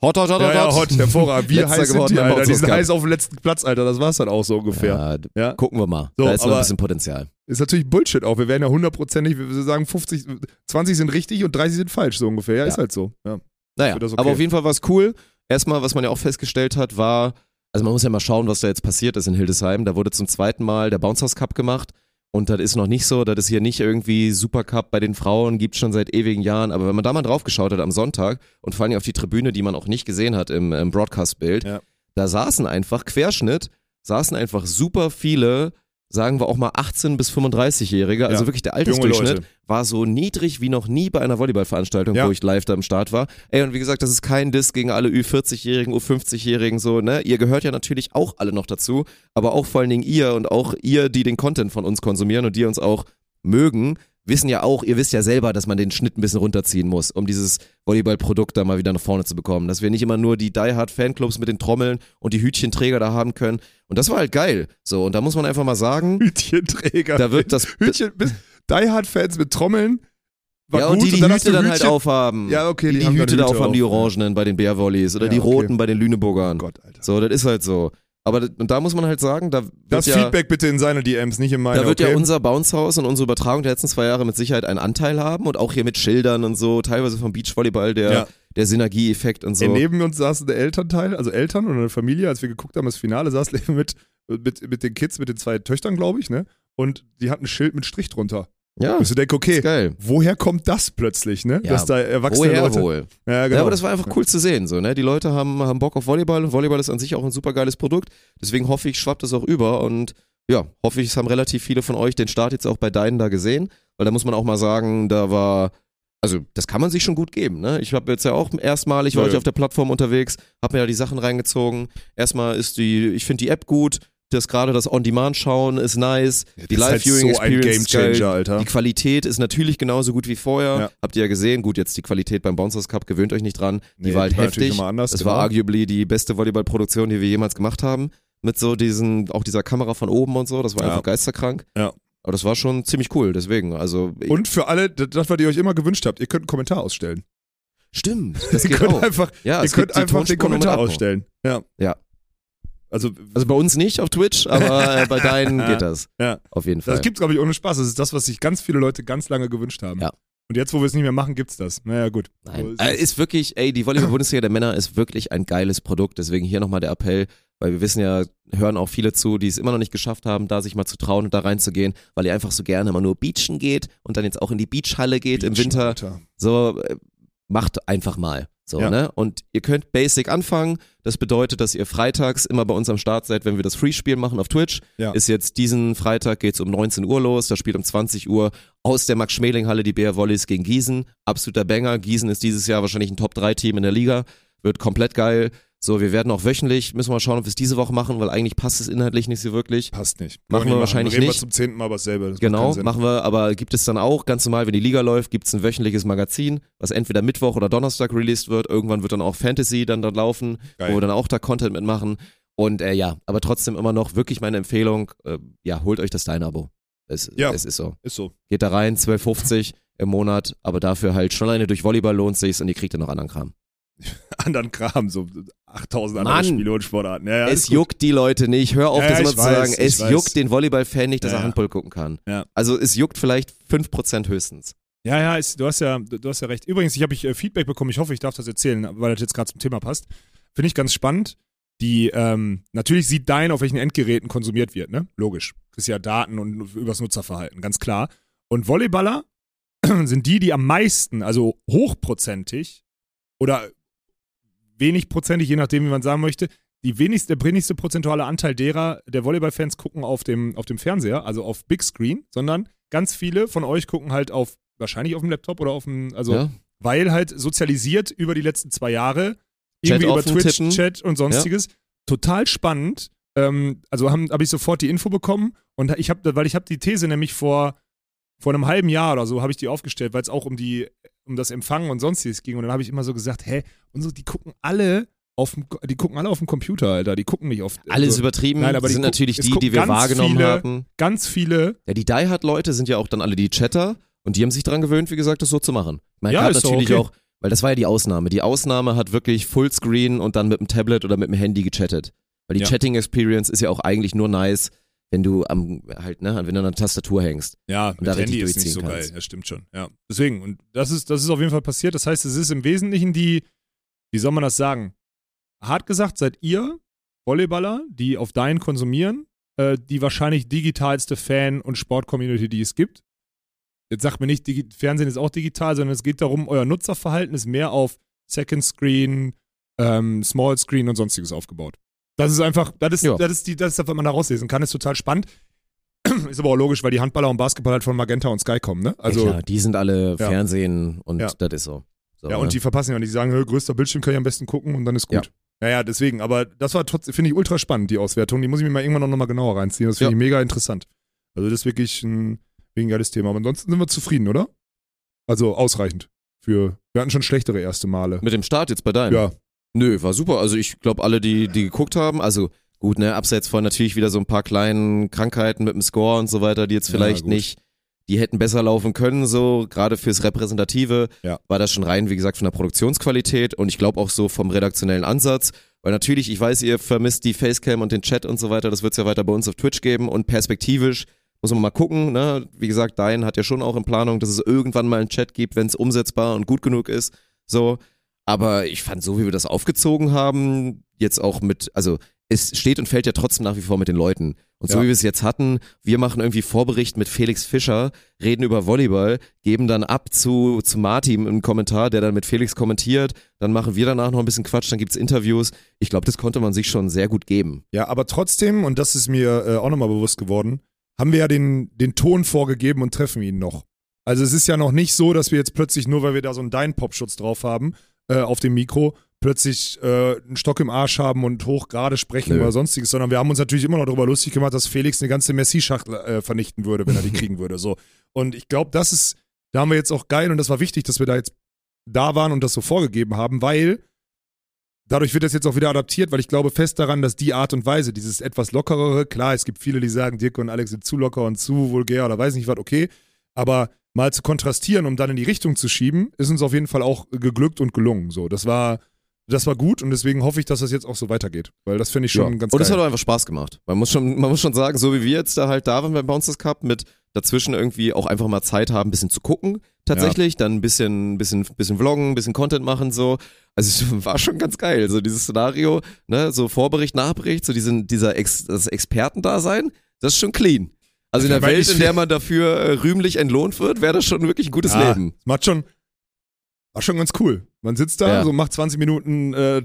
A: hot, hot, hot,
B: Ja, ja, hot, hervorragend. Wie heiß sind
A: geworden
B: die,
A: im
B: Alter? Die sind heiß auf dem letzten Platz, Alter. Das war's dann auch so ungefähr.
A: Ja,
B: Ja.
A: gucken wir mal.
B: So,
A: da ist noch ein bisschen Potenzial.
B: Ist natürlich Bullshit auch. Wir werden ja hundertprozentig, wir sagen 50, 20 sind richtig und 30 sind falsch, so ungefähr. Ja, ist halt so. Ja.
A: Naja,
B: okay.
A: aber auf jeden Fall war es cool. Erstmal, was man ja auch festgestellt hat, war, also man muss ja mal schauen, was da jetzt passiert ist in Hildesheim. Da wurde zum zweiten Mal der Bounce House Cup gemacht. Und das ist noch nicht so, das ist hier nicht irgendwie Supercup bei den Frauen, gibt schon seit ewigen Jahren. Aber wenn man da mal drauf geschaut hat am Sonntag und vor allem auf die Tribüne, die man auch nicht gesehen hat im, im Broadcast-Bild,
B: Ja.
A: da saßen einfach, Querschnitt, saßen einfach super viele, sagen wir auch mal 18- bis 35-Jährige, also
B: Ja,
A: wirklich der Altersdurchschnitt war so niedrig wie noch nie bei einer Volleyballveranstaltung,
B: Ja.
A: wo ich live da am Start war. Ey, und wie gesagt, das ist kein Diss gegen alle Ü40-Jährigen, U50-Jährigen, so, ne? Ihr gehört ja natürlich auch alle noch dazu, aber auch vor allen Dingen ihr und auch ihr, die den Content von uns konsumieren und die uns auch mögen, wissen ja auch, ihr wisst ja selber, dass man den Schnitt ein bisschen runterziehen muss, um dieses Volleyballprodukt da mal wieder nach vorne zu bekommen. Dass wir nicht immer nur die Die Hard Fanclubs mit den Trommeln und die Hütchenträger da haben können. Und das war halt geil. So, und da muss man einfach mal sagen,
B: Hütchenträger.
A: da wird das.
B: Hütchen, Die Hard Fans mit Trommeln. War
A: ja, und die die
B: dann hast
A: Hüte dann halt
B: Hütchen-
A: aufhaben.
B: Ja, okay,
A: die,
B: die
A: die
B: haben dann
A: Hüte da
B: Hüte
A: aufhaben, die
B: auf.
A: Orangenen bei den Bärvolleys oder
B: Ja,
A: die
B: okay.
A: Roten bei den Lüneburgern.
B: Oh Gott, Alter.
A: So, das ist halt so. Aber und da muss man halt sagen, da wird
B: Das
A: ja,
B: Feedback bitte in seine DMs, nicht in meine.
A: da wird
B: okay?
A: ja unser Bounce House und unsere Übertragung der letzten zwei Jahre mit Sicherheit einen Anteil haben und auch hier mit Schildern und so, teilweise vom Beachvolleyball, der,
B: Ja.
A: der Synergieeffekt und so.
B: Ey, neben uns saß ein Elternteil, also Eltern oder eine Familie, als wir geguckt haben, das Finale, saß mit, mit, mit den Kids, mit den zwei Töchtern, glaube ich, ne? Und die hatten ein Schild mit Strich drunter.
A: Ja,
B: Ich so denke, okay, woher kommt das plötzlich, ne?
A: Ja,
B: Dass da erwachsene
A: Woher
B: Leute.
A: wohl?
B: Ja, genau.
A: Ja, aber das war einfach cool zu sehen, so, ne? Die Leute haben, haben Bock auf Volleyball und Volleyball ist an sich auch ein super geiles Produkt. Deswegen hoffe ich, schwappt es auch über und ja, hoffe ich, es haben relativ viele von euch den Start jetzt auch bei deinen da gesehen, weil da muss man auch mal sagen, da war, also das kann man sich schon gut geben, ne? Ich habe jetzt ja auch erstmalig war
B: Ja,
A: ich auf der Plattform unterwegs, habe mir da die Sachen reingezogen. Erstmal ist die, ich finde die App gut, das gerade das On-Demand-Schauen ist nice, die
B: das ist halt so
A: ist geil. Die Qualität ist natürlich genauso gut wie vorher.
B: Ja.
A: Habt ihr ja gesehen. Gut, jetzt die Qualität beim Bouncers Cup, gewöhnt euch nicht dran. Die
B: Nee,
A: war halt
B: die war
A: heftig.
B: nochmal anders,
A: das
B: genau.
A: war arguably die beste Volleyballproduktion, die wir jemals gemacht haben. Mit so diesen, auch dieser Kamera von oben und so. Das war
B: Ja.
A: einfach geisterkrank.
B: Ja.
A: Aber das war schon ziemlich cool, deswegen. Also,
B: Und für alle, das, was ihr euch immer gewünscht habt, ihr könnt einen Kommentar ausstellen.
A: stimmt. Das
B: ihr
A: geht
B: könnt
A: auch.
B: einfach,
A: Ja,
B: ihr
A: es
B: könnt
A: die
B: einfach den Kommentar ausstellen. Ja.
A: Ja.
B: Also,
A: Also bei uns nicht auf Twitch, aber äh, bei deinen geht das.
B: Ja.
A: Auf jeden Fall.
B: das gibt's, glaube ich, ohne Spaß. Das ist das, was sich ganz viele Leute ganz lange gewünscht haben.
A: Ja.
B: Und jetzt, wo wir es nicht mehr machen, gibt's das. Naja, gut. So
A: Nein.
B: ist
A: Äh,
B: es.
A: ist wirklich, ey, die Volleyball-Bundesliga der Männer ist wirklich ein geiles Produkt. Deswegen hier nochmal der Appell, weil wir wissen ja, hören auch viele zu, die es immer noch nicht geschafft haben, da sich mal zu trauen und da reinzugehen, weil ihr einfach so gerne immer nur beachen geht und dann jetzt auch in die Beachhalle geht im Winter.
B: Alter.
A: So, äh, macht einfach mal. So,
B: Ja.
A: ne? Und ihr könnt basic anfangen. Das bedeutet, dass ihr freitags immer bei uns am Start seid, wenn wir das Free-Spiel machen auf Twitch.
B: Ja.
A: Ist jetzt diesen Freitag geht's um 19 Uhr los. Da spielt um 20 Uhr aus der Max-Schmeling-Halle die BR Volleys gegen Gießen. Absoluter Banger. Gießen ist dieses Jahr wahrscheinlich ein Top-3-Team in der Liga. Wird komplett geil. So, wir werden auch wöchentlich, müssen wir mal schauen, ob wir es diese Woche machen, weil eigentlich passt es inhaltlich nicht so wirklich.
B: Passt nicht.
A: Machen wir
B: nicht
A: wahrscheinlich
B: Reden
A: nicht.
B: wir zum zehnten Mal. Das macht
A: Genau, machen wir, aber gibt es dann auch, ganz normal, wenn die Liga läuft, gibt es ein wöchentliches Magazin, was entweder Mittwoch oder Donnerstag released wird. Irgendwann wird dann auch Fantasy dann dort laufen,
B: Geil.
A: wo wir dann auch da Content mitmachen. Und äh, ja, aber trotzdem immer noch wirklich meine Empfehlung, äh, ja, holt euch das Dein-Abo. Es,
B: Ja.
A: es ist so.
B: Ist so.
A: Geht da rein, 12,50 im Monat, aber dafür halt schon alleine durch Volleyball lohnt sich's und ihr kriegt dann noch anderen Kram.
B: Anderen Kram, so 8000 andere
A: Mann.
B: Spiele und Sportarten. Ja, ja,
A: es
B: ist gut.
A: juckt die Leute nicht. Hör auf,
B: Ja,
A: das immer zu
B: weiß,
A: sagen. Es
B: weiß.
A: juckt den Volleyball-Fan nicht, dass er. Handball gucken kann. Also es juckt vielleicht 5% höchstens.
B: Ja, ja, ist, du, hast ja du hast ja recht. Übrigens, ich habe ich, äh, Feedback bekommen, ich hoffe, ich darf das erzählen, weil das jetzt gerade zum Thema passt. Finde ich ganz spannend. Die, ähm, natürlich sieht dein, auf welchen Endgeräten konsumiert wird, ne? Logisch. Kriegst ja Daten und übers Nutzerverhalten, ganz klar. Und Volleyballer sind die, die am meisten, also hochprozentig oder wenig prozentig, je nachdem, wie man sagen möchte, die wenigste, der wenigste prozentuale Anteil derer, der Volleyballfans gucken auf dem, auf dem Fernseher, also auf Big Screen, sondern ganz viele von euch gucken halt auf, wahrscheinlich auf dem Laptop oder auf dem, also
A: ja?
B: weil halt sozialisiert über die letzten zwei Jahre,
A: Chat
B: irgendwie über
A: offen
B: Twitch,
A: tippen.
B: Chat und sonstiges. Total spannend. Ähm, also habe hab ich sofort die Info bekommen und ich habe, weil ich habe die These nämlich vor, vor einem halben Jahr oder so habe ich die aufgestellt, weil es auch um die, um das Empfangen und sonstiges ging. Und dann habe ich immer so gesagt, hä, unsere, die gucken alle auf dem, die gucken alle auf dem Computer, Alter. Die gucken nicht auf.
A: Alles
B: also,
A: übertrieben.
B: Nein, aber
A: das
B: die
A: sind natürlich die, die wir wahrgenommen
B: viele-
A: haben.
B: Ganz viele.
A: Ja, die Die Hard-Leute sind ja auch dann alle die Chatter und die haben sich dran gewöhnt, wie gesagt, das so zu machen. Man
B: Ja,
A: hat natürlich
B: okay.
A: auch, weil das war ja die Ausnahme. Die Ausnahme hat wirklich Fullscreen und dann mit dem Tablet oder mit dem Handy gechattet. Weil die
B: Ja.
A: Chatting-Experience ist ja auch eigentlich nur nice, wenn du am, halt, ne, wenn du an der Tastatur hängst.
B: Ja,
A: da
B: mit Handy ist nicht so geil.
A: kannst.
B: Ja, stimmt schon. Ja. Deswegen, und das ist, das ist auf jeden Fall passiert. Das heißt, es ist im Wesentlichen die, wie soll man das sagen? Hart gesagt, seid ihr Volleyballer, die auf Dein konsumieren, äh, die wahrscheinlich digitalste Fan- und Sport-Community, die es gibt. Jetzt sagt mir nicht, Digi Fernsehen ist auch digital, sondern es geht darum, euer Nutzerverhalten ist mehr auf Second Screen, ähm, Small Screen und sonstiges aufgebaut. Das ist einfach, das ist,
A: Ja.
B: das ist die, das ist das, was man da rauslesen kann, ist total spannend. Ist aber auch logisch, weil die Handballer und Basketballer halt von Magenta und Sky kommen, ne? Also,
A: ja, klar, die sind alle
B: Ja.
A: Fernsehen und das ist so. so
B: ja,
A: ne?
B: und die verpassen ja und die sagen, "Hö, größter Bildschirm kann ich am besten gucken und dann ist gut. Ja, ja, deswegen, aber das war trotzdem, finde ich ultra spannend, die Auswertung. Die muss ich mir mal irgendwann noch mal genauer reinziehen. Das finde ich mega interessant. Also, das ist wirklich ein, ein geiles Thema. Aber ansonsten sind wir zufrieden, oder? Also, ausreichend. Für, wir hatten schon schlechtere erste Male.
A: Mit dem Start jetzt bei deinem?
B: Ja,
A: Nö, war super. Also ich glaube, alle, die, die geguckt haben, also gut, ne, abseits von natürlich wieder so ein paar kleinen Krankheiten mit dem Score und so weiter, die jetzt
B: Ja,
A: vielleicht
B: gut.
A: nicht, die hätten besser laufen können, so gerade fürs Repräsentative
B: Ja.
A: war das schon rein, wie gesagt, von der Produktionsqualität und ich glaube auch so vom redaktionellen Ansatz Weil natürlich, ich weiß, ihr vermisst die Facecam und den Chat und so weiter, das wird es ja weiter bei uns auf Twitch geben und perspektivisch muss man mal gucken, ne? Wie gesagt, Dein hat ja schon auch in Planung, dass es irgendwann mal einen Chat gibt, wenn es umsetzbar und gut genug ist. So. Aber ich fand, so wie wir das aufgezogen haben, jetzt auch mit, also es steht und fällt ja trotzdem nach wie vor mit den Leuten. Und so
B: Ja.
A: wie wir es jetzt hatten, wir machen irgendwie Vorbericht mit Felix Fischer, reden über Volleyball, geben dann ab zu, zu Martin einen Kommentar, der dann mit Felix kommentiert, dann machen wir danach noch ein bisschen Quatsch, dann gibt's Interviews. Ich glaube, das konnte man sich schon sehr gut geben.
B: Ja, aber trotzdem, und das ist mir äh, auch nochmal bewusst geworden, haben wir ja den, den Ton vorgegeben und treffen ihn noch. Also es ist ja noch nicht so, dass wir jetzt plötzlich, nur weil wir da so einen Dein-Pop-Schutz drauf haben, äh, auf dem Mikro, plötzlich äh, einen Stock im Arsch haben und hoch gerade sprechen
A: Nö.
B: oder sonstiges, sondern wir haben uns natürlich immer noch darüber lustig gemacht, dass Felix eine ganze Messi-Schachtel äh, vernichten würde, wenn er die kriegen würde. So. Und ich glaube, das ist, da haben wir jetzt auch geil und das war wichtig, dass wir da jetzt da waren und das so vorgegeben haben, weil dadurch wird das jetzt auch wieder adaptiert, weil ich glaube fest daran, dass die Art und Weise, dieses etwas lockerere, klar, es gibt viele, die sagen, Dirk und Alex sind zu locker und zu vulgär oder weiß nicht was, okay, aber mal zu kontrastieren, um dann in die Richtung zu schieben, ist uns auf jeden Fall auch geglückt und gelungen. So, das war, das war gut und deswegen hoffe ich, dass das jetzt auch so weitergeht, weil das finde ich schon ganz
A: Und es hat auch einfach Spaß gemacht. Man muss schon, man muss schon sagen, so wie wir jetzt da halt da waren beim Bouncers Cup mit dazwischen irgendwie auch einfach mal Zeit haben, ein bisschen zu gucken, tatsächlich, dann ein bisschen, bisschen, bisschen vloggen, ein bisschen Content machen, so. Also es war schon ganz geil, so dieses Szenario, ne, so Vorbericht, Nachbericht, so diesen, dieser Ex, das Expertendasein, das ist schon clean. Also in der Welt, in der man dafür äh, rühmlich entlohnt wird, wäre das schon wirklich ein gutes
B: Ja,
A: Leben.
B: Macht schon, war schon ganz cool. Man sitzt da,
A: Ja.
B: so macht 20 Minuten äh,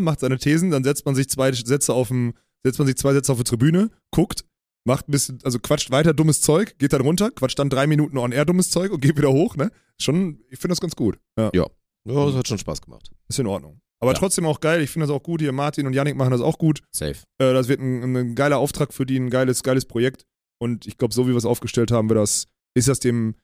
B: macht seine Thesen, dann setzt man sich zwei Sätze auf dem, setzt man sich zwei Sätze auf die Tribüne, guckt, macht ein bisschen, also quatscht weiter dummes Zeug, geht dann runter, quatscht dann drei Minuten on air dummes Zeug und geht wieder hoch, ne? Schon, ich finde das ganz gut. Ja,
A: Ja, das hat schon Spaß gemacht.
B: ist in Ordnung. Aber
A: Ja.
B: trotzdem auch geil, ich finde das auch gut. Hier Martin und Yannick machen das auch gut.
A: Safe.
B: Äh, das wird ein, ein geiler Auftrag für die, ein geiles, geiles Projekt. Und ich glaube, so wie wir es aufgestellt haben, wird das, ist das dem,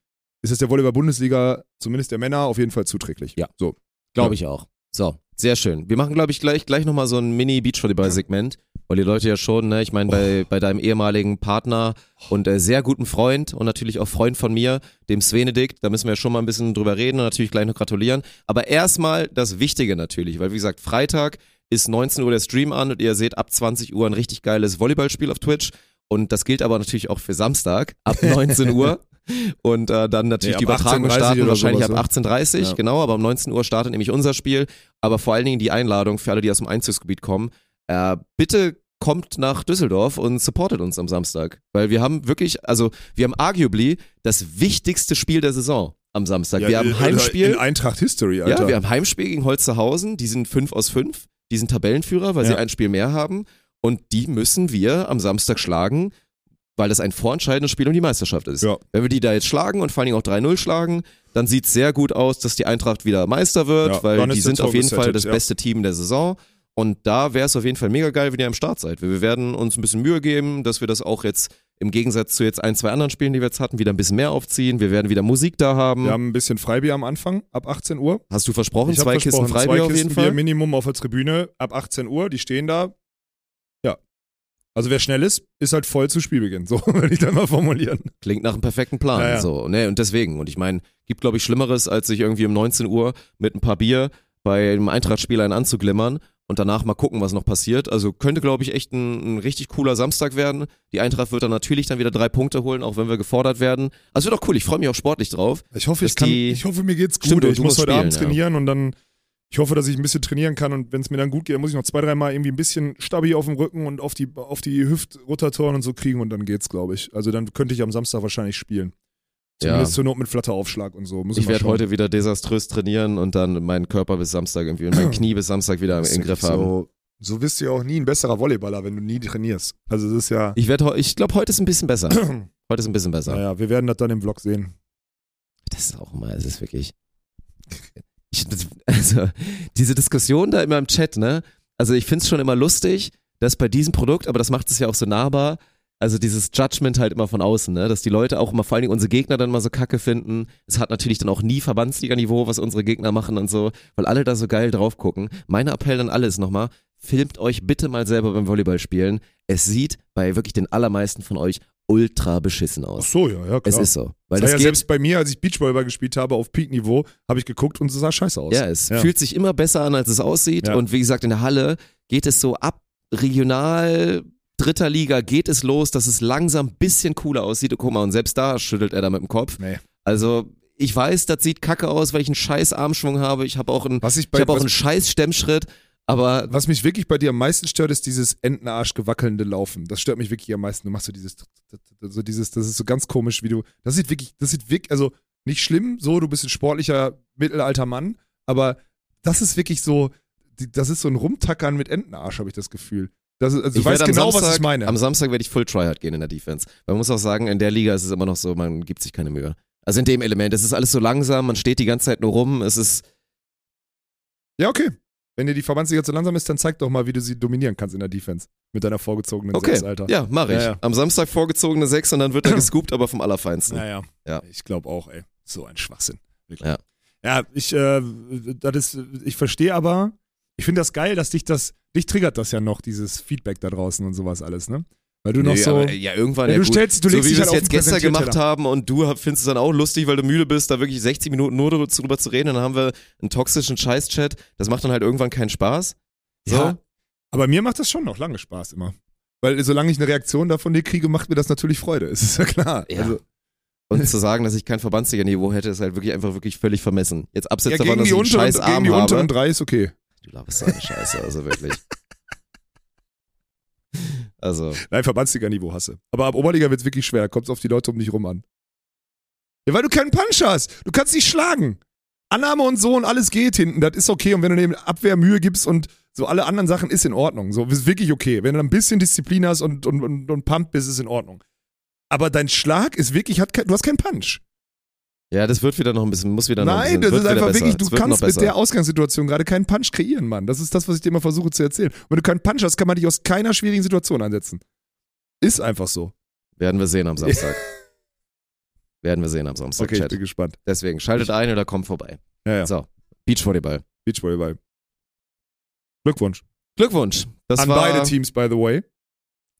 B: ist das der Volleyball-Bundesliga, zumindest der Männer, auf jeden Fall zuträglich.
A: Ja.
B: So.
A: Glaube ich auch. So, sehr schön. Wir machen, glaube ich, gleich, gleich nochmal so ein Mini-Beachvolleyball-Segment, weil die Leute ja schon, ne, ich meine, bei, bei deinem ehemaligen Partner und äh, sehr guten Freund und natürlich auch Freund von mir, dem Svenedikt, da müssen wir ja schon mal ein bisschen drüber reden und natürlich gleich noch gratulieren. Aber erstmal das Wichtige natürlich, weil wie gesagt, Freitag ist 19 Uhr der Stream an und ihr seht ab 20 Uhr ein richtig geiles Volleyballspiel auf Twitch. Und das gilt aber natürlich auch für Samstag ab 19 Uhr. Und äh, dann natürlich
B: Nee,
A: die Übertragung
B: 18:30
A: starten wahrscheinlich ab 18.30
B: Ja.
A: genau, aber um 19 Uhr startet nämlich unser Spiel. Aber vor allen Dingen die Einladung für alle, die aus dem Einzugsgebiet kommen. Äh, bitte kommt nach Düsseldorf und supportet uns am Samstag. Weil wir haben wirklich, also wir haben arguably das wichtigste Spiel der Saison am Samstag. wir haben
B: in-
A: Heimspiel.
B: In Eintracht History, Alter.
A: Ja, wir haben Heimspiel gegen Holsterhausen, die sind 5 aus 5, die sind Tabellenführer, weil sie
B: Ja.
A: ein Spiel mehr haben und die müssen wir am Samstag schlagen, weil das ein vorentscheidendes Spiel um die Meisterschaft ist.
B: Ja.
A: Wenn wir die da jetzt schlagen und vor allen Dingen auch 3-0 schlagen, dann sieht es sehr gut aus, dass die Eintracht wieder Meister wird,
B: Ja,
A: weil die sind auf jeden Fall das
B: ja.
A: beste Team der Saison. Und da wäre es auf jeden Fall mega geil, wenn ihr am Start seid. Wir werden uns ein bisschen Mühe geben, dass wir das auch jetzt im Gegensatz zu jetzt ein, zwei anderen Spielen, die wir jetzt hatten, wieder ein bisschen mehr aufziehen. Wir werden wieder Musik da haben.
B: Wir haben ein bisschen Freibier am Anfang, ab 18 Uhr.
A: Hast du versprochen?
B: Ich
A: zwei Kisten
B: versprochen,
A: Freibier
B: zwei
A: auf jeden
B: Kisten Bier
A: Fall?
B: Minimum auf der Tribüne, ab 18 Uhr, die stehen da. Ja. Also wer schnell ist, ist halt voll zu Spielbeginn. So, will ich da mal formulieren.
A: Klingt nach einem perfekten Plan.
B: Ja, ja.
A: So, ne, und deswegen. Und ich meine, gibt, glaube ich, Schlimmeres, als sich irgendwie um 19 Uhr mit ein paar Bier bei einem Eintrachtspiel einen anzuglimmern und danach mal gucken, was noch passiert. Also könnte, glaube ich, echt ein, ein richtig cooler Samstag werden. Die Eintracht wird dann natürlich dann wieder drei Punkte holen, auch wenn wir gefordert werden. Also wird auch cool. Ich freue mich auch sportlich drauf.
B: Ich hoffe, ich, kann, ich hoffe mir geht's gut.
A: Stimmt,
B: ich muss heute Abend
A: spielen, ja.
B: trainieren und dann, ich hoffe, dass ich ein bisschen trainieren kann und wenn es mir dann gut geht, dann muss ich noch zwei, dreimal irgendwie ein bisschen Stabi auf dem Rücken und auf die, auf die Hüftrotatoren und so kriegen und dann geht's, glaube ich. Also dann könnte ich am Samstag wahrscheinlich spielen. Zumindest zur Not mit Flatteraufschlag und so. Muss
A: Ich werde heute wieder desaströs trainieren und dann meinen Körper bis Samstag irgendwie und mein Knie bis Samstag wieder im Griff haben.
B: so, so wirst du ja auch nie ein besserer Volleyballer, wenn du nie trainierst. Also das ist ja,
A: Ich ich glaube, heute ist ein bisschen besser. Heute ist ein bisschen besser.
B: naja, wir werden das dann im Vlog sehen.
A: Das ist auch immer, es ist wirklich. Ich, also, diese Diskussion da immer im Chat, ne? Also, ich finde es schon immer lustig, dass bei diesem Produkt, aber das macht es ja auch so nahbar, also dieses Judgment halt immer von außen, ne? Dass die Leute auch immer, vor allen Dingen unsere Gegner dann mal so kacke finden. Es hat natürlich dann auch nie Verbandsliga-Niveau, was unsere Gegner machen und so, weil alle da so geil drauf gucken. Mein Appell an alle ist nochmal, filmt euch bitte mal selber beim Volleyball spielen. Es sieht bei wirklich den allermeisten von euch ultra beschissen
B: Ach
A: aus.
B: so, ja, ja, klar.
A: Es ist so. Weil
B: Sah
A: das
B: ja selbst bei mir, als ich Beachvolleyball gespielt habe auf Peak-Niveau, habe ich geguckt und es sah scheiße aus.
A: ja, es
B: Ja.
A: fühlt sich immer besser an, als es aussieht.
B: Ja.
A: Und wie gesagt, in der Halle geht es so ab regional dritter Liga geht es los, dass es langsam ein bisschen cooler aussieht. Und guck mal, und selbst da schüttelt er da mit dem Kopf.
B: Nee.
A: Also ich weiß, das sieht kacke aus, weil ich einen scheiß Armschwung habe. Ich habe auch einen,
B: Was ich
A: ich
B: bei,
A: habe auch
B: was,
A: einen scheiß Stemmschritt. Aber
B: was mich wirklich bei dir am meisten stört, ist dieses Entenarsch gewackelnde Laufen. Das stört mich wirklich am meisten. Du machst so dieses, so dieses, das ist so ganz komisch, wie du, das sieht wirklich, das sieht wirklich, also nicht schlimm, so, du bist ein sportlicher, mittelalter Mann, aber das ist wirklich so, das ist so ein Rumtackern mit Entenarsch, habe ich das Gefühl. Das ist, also du
A: ich am
B: genau,
A: Samstag,
B: was ich meine.
A: Am Samstag werde ich Full Tryhard gehen in der Defense. Man muss auch sagen, in der Liga ist es immer noch so, man gibt sich keine Mühe. Also in dem Element, es ist alles so langsam, man steht die ganze Zeit nur rum, es ist,
B: ja, okay. Wenn dir die Verbandsliga zu langsam ist, dann zeig doch mal, wie du sie dominieren kannst in der Defense. Mit deiner vorgezogenen
A: okay,
B: Sechs, Alter.
A: ja, mache ich.
B: Ja, ja.
A: Am Samstag vorgezogene 6 und dann wird er gescoopt, aber vom Allerfeinsten.
B: Naja.
A: Ja.
B: Ich glaube auch, ey. So ein Schwachsinn. Wirklich.
A: Ja.
B: Ja, ich, äh, das ist, ich verstehe aber, ich finde das geil, dass dich das, dich triggert das ja noch, dieses Feedback da draußen und sowas alles, ne? Weil du noch
A: Nee,
B: so.
A: aber, ja, irgendwann,
B: Ja,
A: ja,
B: du
A: gut.
B: stellst- du
A: so
B: legst
A: wie
B: dich
A: wir
B: halt
A: es jetzt gestern gemacht haben und du findest es dann auch lustig, weil du müde bist, da wirklich 60 Minuten nur drüber, zu reden, dann haben wir einen toxischen Scheiß-Chat, das macht dann halt irgendwann keinen Spaß. So.
B: Ja. Aber mir macht das schon noch lange Spaß immer. Weil solange ich eine Reaktion davon dir kriege, macht mir das natürlich Freude. Es ist ja klar.
A: Ja.
B: Also,
A: Und zu sagen, dass ich kein Verbandsliga-Niveau hätte, ist halt wirklich einfach wirklich völlig vermessen. Jetzt
B: ja,
A: abseits davon,
B: gegen
A: dass
B: die,
A: ich einen scheiß
B: gegen
A: Arm
B: die
A: habe.
B: unteren drei ist okay.
A: Du laberst so eine Scheiße, also wirklich. Also,
B: Nein, Verbandsliga-Niveau hasse. Aber ab Oberliga wird es wirklich schwer. Kommt es auf die Leute um dich rum an. Ja, weil du keinen Punch hast. Du kannst nicht schlagen. Annahme und so und alles geht hinten. Das ist okay. Und wenn du neben Abwehr Mühe gibst und so alle anderen Sachen, ist in Ordnung. So, ist wirklich okay. Wenn du ein bisschen Disziplin hast und, und, und, und pumpt bist, ist in Ordnung. Aber dein Schlag ist wirklich, hat kein, du hast keinen Punch.
A: Ja, das wird wieder noch ein bisschen, muss wieder noch ein
B: Nein,
A: bisschen,
B: das
A: wird
B: ist einfach
A: besser.
B: wirklich, du kannst mit der Ausgangssituation gerade keinen Punch kreieren, Mann. Das ist das, was ich dir immer versuche zu erzählen. Wenn du keinen Punch hast, kann man dich aus keiner schwierigen Situation einsetzen. Ist einfach so.
A: Werden wir sehen am Samstag. Werden wir sehen am Samstag,
B: Okay, ich
A: Chat.
B: bin gespannt.
A: Deswegen, schaltet ein oder kommt vorbei.
B: Ja, ja.
A: So, Beachvolleyball.
B: Beachvolleyball. Glückwunsch.
A: Glückwunsch. Das
B: an
A: war,
B: beide Teams, by the way.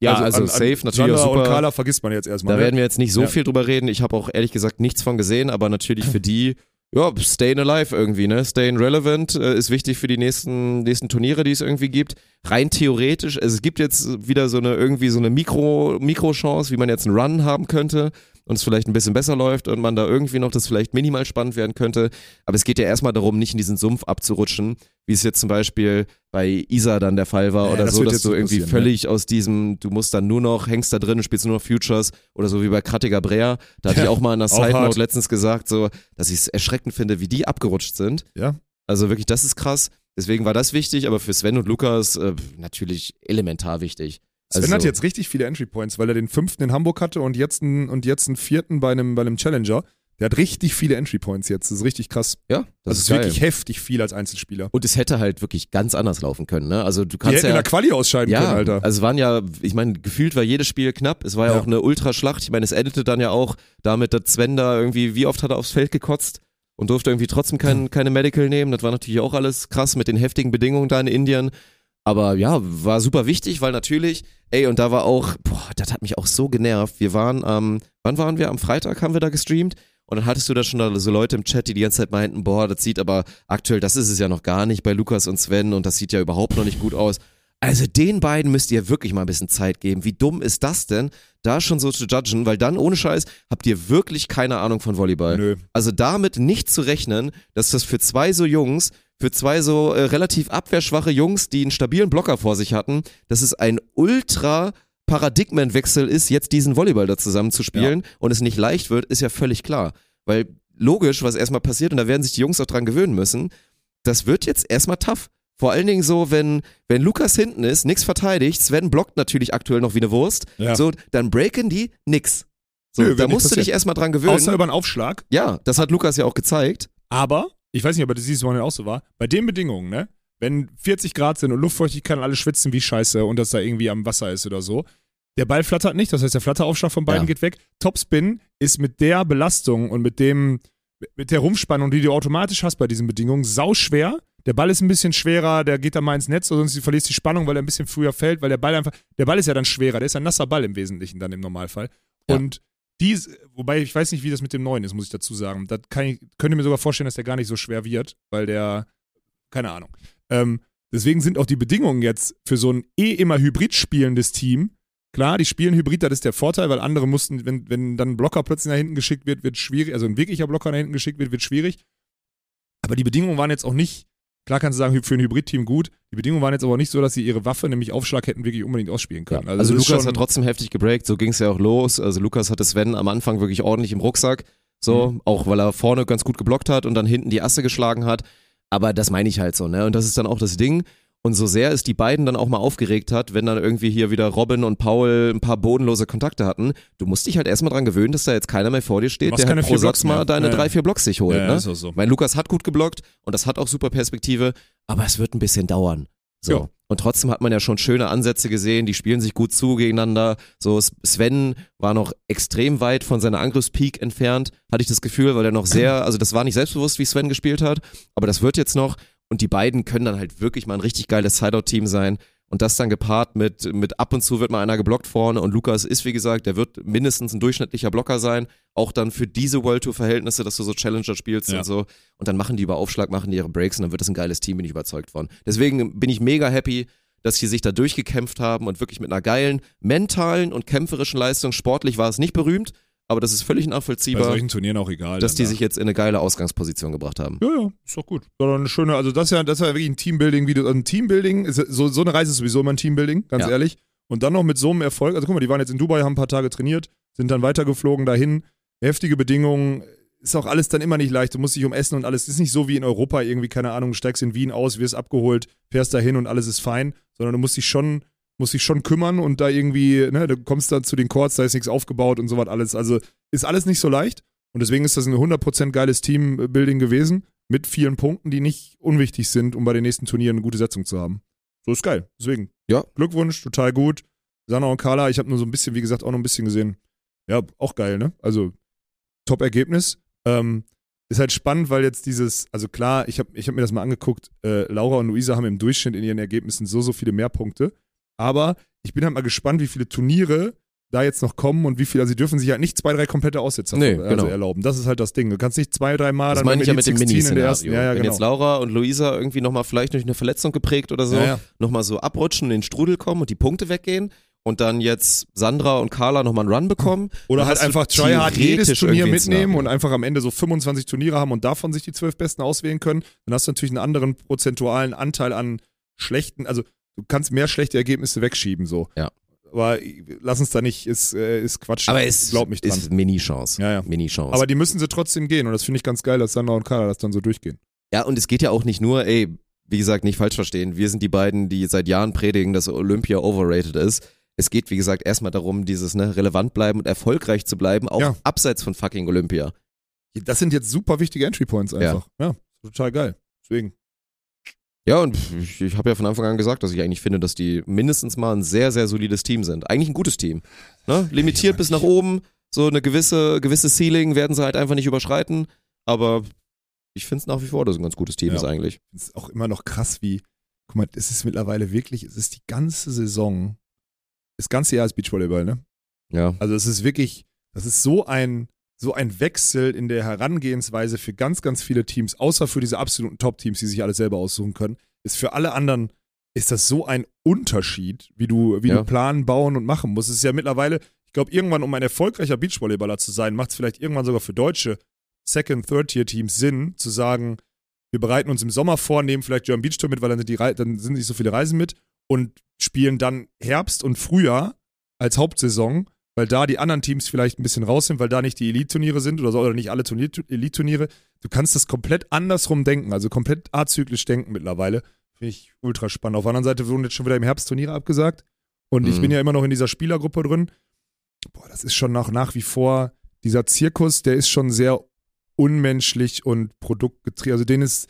A: Ja, also,
B: an, an
A: safe, natürlich
B: Sandra
A: auch super.
B: und Carla vergisst man jetzt erstmal.
A: Da
B: ne?
A: werden wir jetzt nicht so
B: Ja.
A: viel drüber reden. Ich habe auch ehrlich gesagt nichts von gesehen, aber natürlich für die, ja, staying alive irgendwie, ne? Staying relevant äh, ist wichtig für die nächsten, nächsten Turniere, die es irgendwie gibt. Rein theoretisch, also es gibt jetzt wieder so eine, irgendwie so eine Mikro, Mikrochance, wie man jetzt einen Run haben könnte und es vielleicht ein bisschen besser läuft und man da irgendwie noch das vielleicht minimal spannend werden könnte. Aber es geht ja erstmal darum, nicht in diesen Sumpf abzurutschen, wie es jetzt zum Beispiel bei Isa dann der Fall war
B: Ja,
A: oder
B: das
A: so, dass du irgendwie
B: passieren, ne?
A: völlig aus diesem, du musst dann nur noch, hängst da drin und spielst nur noch Futures oder so wie bei Krattiger Brea. Da hatte ich auch mal in der Side. Note letztens gesagt, so, dass ich es erschreckend finde, wie die abgerutscht sind.
B: Ja.
A: Also wirklich, das ist krass. Deswegen war das wichtig, aber für Sven und Lukas äh, natürlich elementar wichtig.
B: Sven
A: Also-
B: hat jetzt richtig viele Entry Points, weil er den fünften in Hamburg hatte und jetzt einen, und jetzt einen vierten bei einem, bei einem Challenger. Der hat richtig viele Entry Points jetzt. Das ist richtig krass.
A: Ja, das
B: Das,
A: ist
B: ist wirklich heftig viel als Einzelspieler.
A: und es hätte halt wirklich ganz anders laufen können, ne? Also du
B: Die
A: kannst
B: in
A: ja
B: der Quali ausscheiden
A: ja,
B: können, Alter.
A: also es waren ja, ich meine, gefühlt war jedes Spiel knapp. Es war ja,
B: Ja.
A: auch eine Ultraschlacht. Ich meine, es endete dann ja auch damit, dass Sven da irgendwie, wie oft hat er aufs Feld gekotzt und durfte irgendwie trotzdem kein, keine Medical nehmen. Das war natürlich auch alles krass mit den heftigen Bedingungen da in Indien. Aber ja, war super wichtig, weil natürlich, ey, und da war auch, boah, das hat mich auch so genervt. Wir waren am, wann waren wir? Am Freitag haben wir da gestreamt. Und dann hattest du da schon so Leute im Chat, die die ganze Zeit meinten, boah, das sieht aber aktuell, das ist es ja noch gar nicht bei Lukas und Sven und das sieht ja überhaupt noch nicht gut aus. Also den beiden müsst ihr wirklich mal ein bisschen Zeit geben. Wie dumm ist das denn, da schon so zu judgen? Weil dann, ohne Scheiß, habt ihr wirklich keine Ahnung von Volleyball.
B: Nö.
A: Also damit nicht zu rechnen, dass das für zwei so Jungs, für zwei so äh, relativ abwehrschwache Jungs, die einen stabilen Blocker vor sich hatten, dass es ein ultra Paradigmenwechsel ist, jetzt diesen Volleyball da zusammen zu spielen und es nicht leicht wird, ist ja völlig klar. Weil logisch, was erstmal passiert, und da werden sich die Jungs auch dran gewöhnen müssen, das wird jetzt erstmal tough. Vor allen Dingen so, wenn, wenn Lukas hinten ist, nix verteidigt, Sven blockt natürlich aktuell noch wie eine Wurst,
B: Ja.
A: so, dann breaken die nix. So,
B: Nö,
A: da musst du dich erstmal dran gewöhnen.
B: Außer über einen Aufschlag.
A: ja, das hat Lukas ja auch gezeigt.
B: Aber, ich weiß nicht, ob das dieses Mal auch so war, bei den Bedingungen, ne? Wenn 40 Grad sind und Luftfeuchtigkeit und alle schwitzen wie Scheiße und das da irgendwie am Wasser ist oder so, der Ball flattert nicht, das heißt, der Flatteraufschlag von beiden
A: Ja.
B: geht weg. Topspin ist mit der Belastung und mit dem, mit der Rumspannung, die du automatisch hast bei diesen Bedingungen, sau schwer. Der Ball ist ein bisschen schwerer, der geht dann mal ins Netz, oder sonst verlierst die Spannung, weil er ein bisschen früher fällt, weil der Ball einfach, der Ball ist ja dann schwerer, der ist ein nasser Ball im Wesentlichen dann im Normalfall.
A: Ja.
B: Und die, ist- wobei ich weiß nicht, wie das mit dem neuen ist, muss ich dazu sagen. Das kann ich, könnte mir sogar vorstellen, dass der gar nicht so schwer wird, weil der, keine Ahnung. Ähm, deswegen sind auch die Bedingungen jetzt für so ein eh immer hybrid spielendes Team. Klar, die spielen Hybrid, das ist der Vorteil, weil andere mussten, wenn, wenn dann ein Blocker plötzlich nach hinten geschickt wird, wird schwierig, also ein wirklicher Blocker nach hinten geschickt wird, wird schwierig. Aber die Bedingungen waren jetzt auch nicht, klar kannst du sagen, für ein Hybrid-Team gut, die Bedingungen waren jetzt aber nicht so, dass sie ihre Waffe, nämlich Aufschlag, hätten wirklich unbedingt ausspielen können.
A: Also,
B: es ist
A: Lukas hat trotzdem heftig gebreakt, so ging es ja auch los. Also Lukas hatte Sven am Anfang wirklich ordentlich im Rucksack, so,
B: Mhm.
A: auch weil er vorne ganz gut geblockt hat und dann hinten die Asse geschlagen hat. Aber das meine ich halt so, ne? Und das ist dann auch das Ding. Und so sehr es die beiden dann auch mal aufgeregt hat, wenn dann irgendwie hier wieder Robin und Paul ein paar bodenlose Kontakte hatten, du musst dich halt erstmal dran gewöhnen, dass da jetzt keiner mehr vor dir steht, der halt pro Satz mal deine
B: Ja,
A: drei, vier Blocks sich holt,
B: Ja,
A: ne?
B: auch so.
A: Weil Lukas hat gut geblockt und das hat auch super Perspektive, aber es wird ein bisschen dauern. So.
B: Ja.
A: Und trotzdem hat man ja schon schöne Ansätze gesehen, die spielen sich gut zu gegeneinander. So, Sven war noch extrem weit von seiner Angriffspeak entfernt, hatte ich das Gefühl, weil er noch sehr, also das war nicht selbstbewusst, wie Sven gespielt hat, aber das wird jetzt noch. Und die beiden können dann halt wirklich mal ein richtig geiles Sideout-Team sein. Und das dann gepaart mit, mit ab und zu wird mal einer geblockt vorne und Lukas ist, wie gesagt, der wird mindestens ein durchschnittlicher Blocker sein. Auch dann für diese World Tour-Verhältnisse, dass du so Challenger spielst
B: Ja.
A: und so. Und dann machen die über Aufschlag, machen die ihre Breaks und dann wird das ein geiles Team, bin ich überzeugt von. Deswegen bin ich mega happy, dass sie sich da durchgekämpft haben und wirklich mit einer geilen mentalen und kämpferischen Leistung. Sportlich war es nicht berühmt, aber das ist völlig
B: bei
A: nachvollziehbar,
B: solchen Turnieren auch egal.
A: dass die
B: da.
A: sich jetzt in eine geile Ausgangsposition gebracht haben.
B: Ja, ja, ist doch gut. War doch eine schöne, also das ja, das ja wirklich ein Teambuilding, wie du, ein Teambuilding, ist, so, so eine Reise ist sowieso immer ein Teambuilding, ganz
A: Ja.
B: ehrlich. Und dann noch mit so einem Erfolg, also guck mal, die waren jetzt in Dubai, haben ein paar Tage trainiert, sind dann weitergeflogen dahin, heftige Bedingungen, ist auch alles dann immer nicht leicht, du musst dich um Essen und alles, ist nicht so wie in Europa irgendwie, keine Ahnung, du steigst in Wien aus, wirst abgeholt, fährst dahin und alles ist fein, sondern du musst dich schon, musst dich schon kümmern und da irgendwie, ne, du kommst da zu den Courts, da ist nichts aufgebaut und sowas alles, also ist alles nicht so leicht. Und deswegen ist das ein 100% geiles Teambuilding gewesen mit vielen Punkten, die nicht unwichtig sind, um bei den nächsten Turnieren eine gute Setzung zu haben. So ist geil. Deswegen.
A: Ja.
B: Glückwunsch, total gut. Sana und Carla, ich habe nur so ein bisschen, wie gesagt, auch noch ein bisschen gesehen. Ja, auch geil, ne? Also Top-Ergebnis. Ähm, ist halt spannend, weil jetzt dieses, also klar, ich habe ich hab mir das mal angeguckt, äh, Laura und Luisa haben im Durchschnitt in ihren Ergebnissen so, so viele mehr Punkte. Aber ich bin halt mal gespannt, wie viele Turniere da jetzt noch kommen und wie viel, also sie dürfen sich halt nicht zwei, drei komplette Aussetzer
A: Nee,
B: also
A: genau.
B: erlauben. Das ist halt das Ding. Du kannst nicht zwei, drei Mal
A: Das
B: dann
A: meine ich ja mit dem
B: 16 in der ersten. Ja, ja,
A: Wenn
B: genau.
A: jetzt Laura und Luisa irgendwie nochmal vielleicht durch eine Verletzung geprägt oder so,
B: Ja, ja.
A: nochmal so abrutschen, in den Strudel kommen und die Punkte weggehen und dann jetzt Sandra und Carla nochmal einen Run bekommen.
B: Oder halt einfach tryhard jedes Turnier mitnehmen und einfach am Ende so 25 Turniere haben und davon sich die zwölf Besten auswählen können. Dann hast du natürlich einen anderen prozentualen Anteil an schlechten, also du kannst mehr schlechte Ergebnisse wegschieben so.
A: Ja.
B: Aber lass uns da nicht, ist, äh, ist Quatsch.
A: Aber es
B: glaub mich dran.
A: ist Mini-Chance.
B: Ja, ja.
A: Mini-Chance.
B: Aber die müssen sie trotzdem gehen und das finde ich ganz geil, dass Sandra und Carla das dann so durchgehen.
A: Ja, und es geht ja auch nicht nur, ey, wie gesagt, nicht falsch verstehen. Wir sind die beiden, die seit Jahren predigen, dass Olympia overrated ist. Es geht, wie gesagt, erstmal darum, dieses, ne, relevant bleiben und erfolgreich zu bleiben, auch
B: Ja.
A: abseits von fucking Olympia.
B: Das sind jetzt super wichtige Entry Points einfach. Ja, total geil. Deswegen.
A: Ja, und ich, ich habe ja von Anfang an gesagt, dass ich eigentlich finde, dass die mindestens mal ein sehr, sehr solides Team sind. Eigentlich ein gutes Team. Ne? Limitiert bis nach oben, so eine gewisse, gewisse Ceiling werden sie halt einfach nicht überschreiten, aber ich finde es nach wie vor, dass es ein ganz gutes Team
B: Ja.
A: ist eigentlich.
B: Es ist auch immer noch krass, wie, guck mal, es ist mittlerweile wirklich, es ist die ganze Saison, das ganze Jahr ist Beachvolleyball, ne?
A: Ja.
B: Also es ist wirklich, das ist so ein, so ein Wechsel in der Herangehensweise für ganz, ganz viele Teams, außer für diese absoluten Top-Teams, die sich alles selber aussuchen können, ist für alle anderen, ist das so ein Unterschied, wie du, wie
A: Ja.
B: du planen, bauen und machen musst. Es ist ja mittlerweile, ich glaube, irgendwann, um ein erfolgreicher Beachvolleyballer zu sein, macht es vielleicht irgendwann sogar für deutsche Second-, Third-Tier-Teams Sinn, zu sagen, wir bereiten uns im Sommer vor, nehmen vielleicht German Beach Tour mit, weil dann sind, die dann sind nicht so viele Reisen mit und spielen dann Herbst und Frühjahr als Hauptsaison, weil da die anderen Teams vielleicht ein bisschen raus sind, weil da nicht die Elite-Turniere sind oder so, oder nicht alle Turnier- Elite-Turniere. Du kannst das komplett andersrum denken, also komplett azyklisch denken mittlerweile. Finde ich ultra spannend. Auf der anderen Seite wurden jetzt schon wieder im Herbst Turniere abgesagt und ich
A: Mhm.
B: bin ja immer noch in dieser Spielergruppe drin. Boah, das ist schon nach, nach wie vor, dieser Zirkus, der ist schon sehr unmenschlich und produktgetrieben. Also den ist,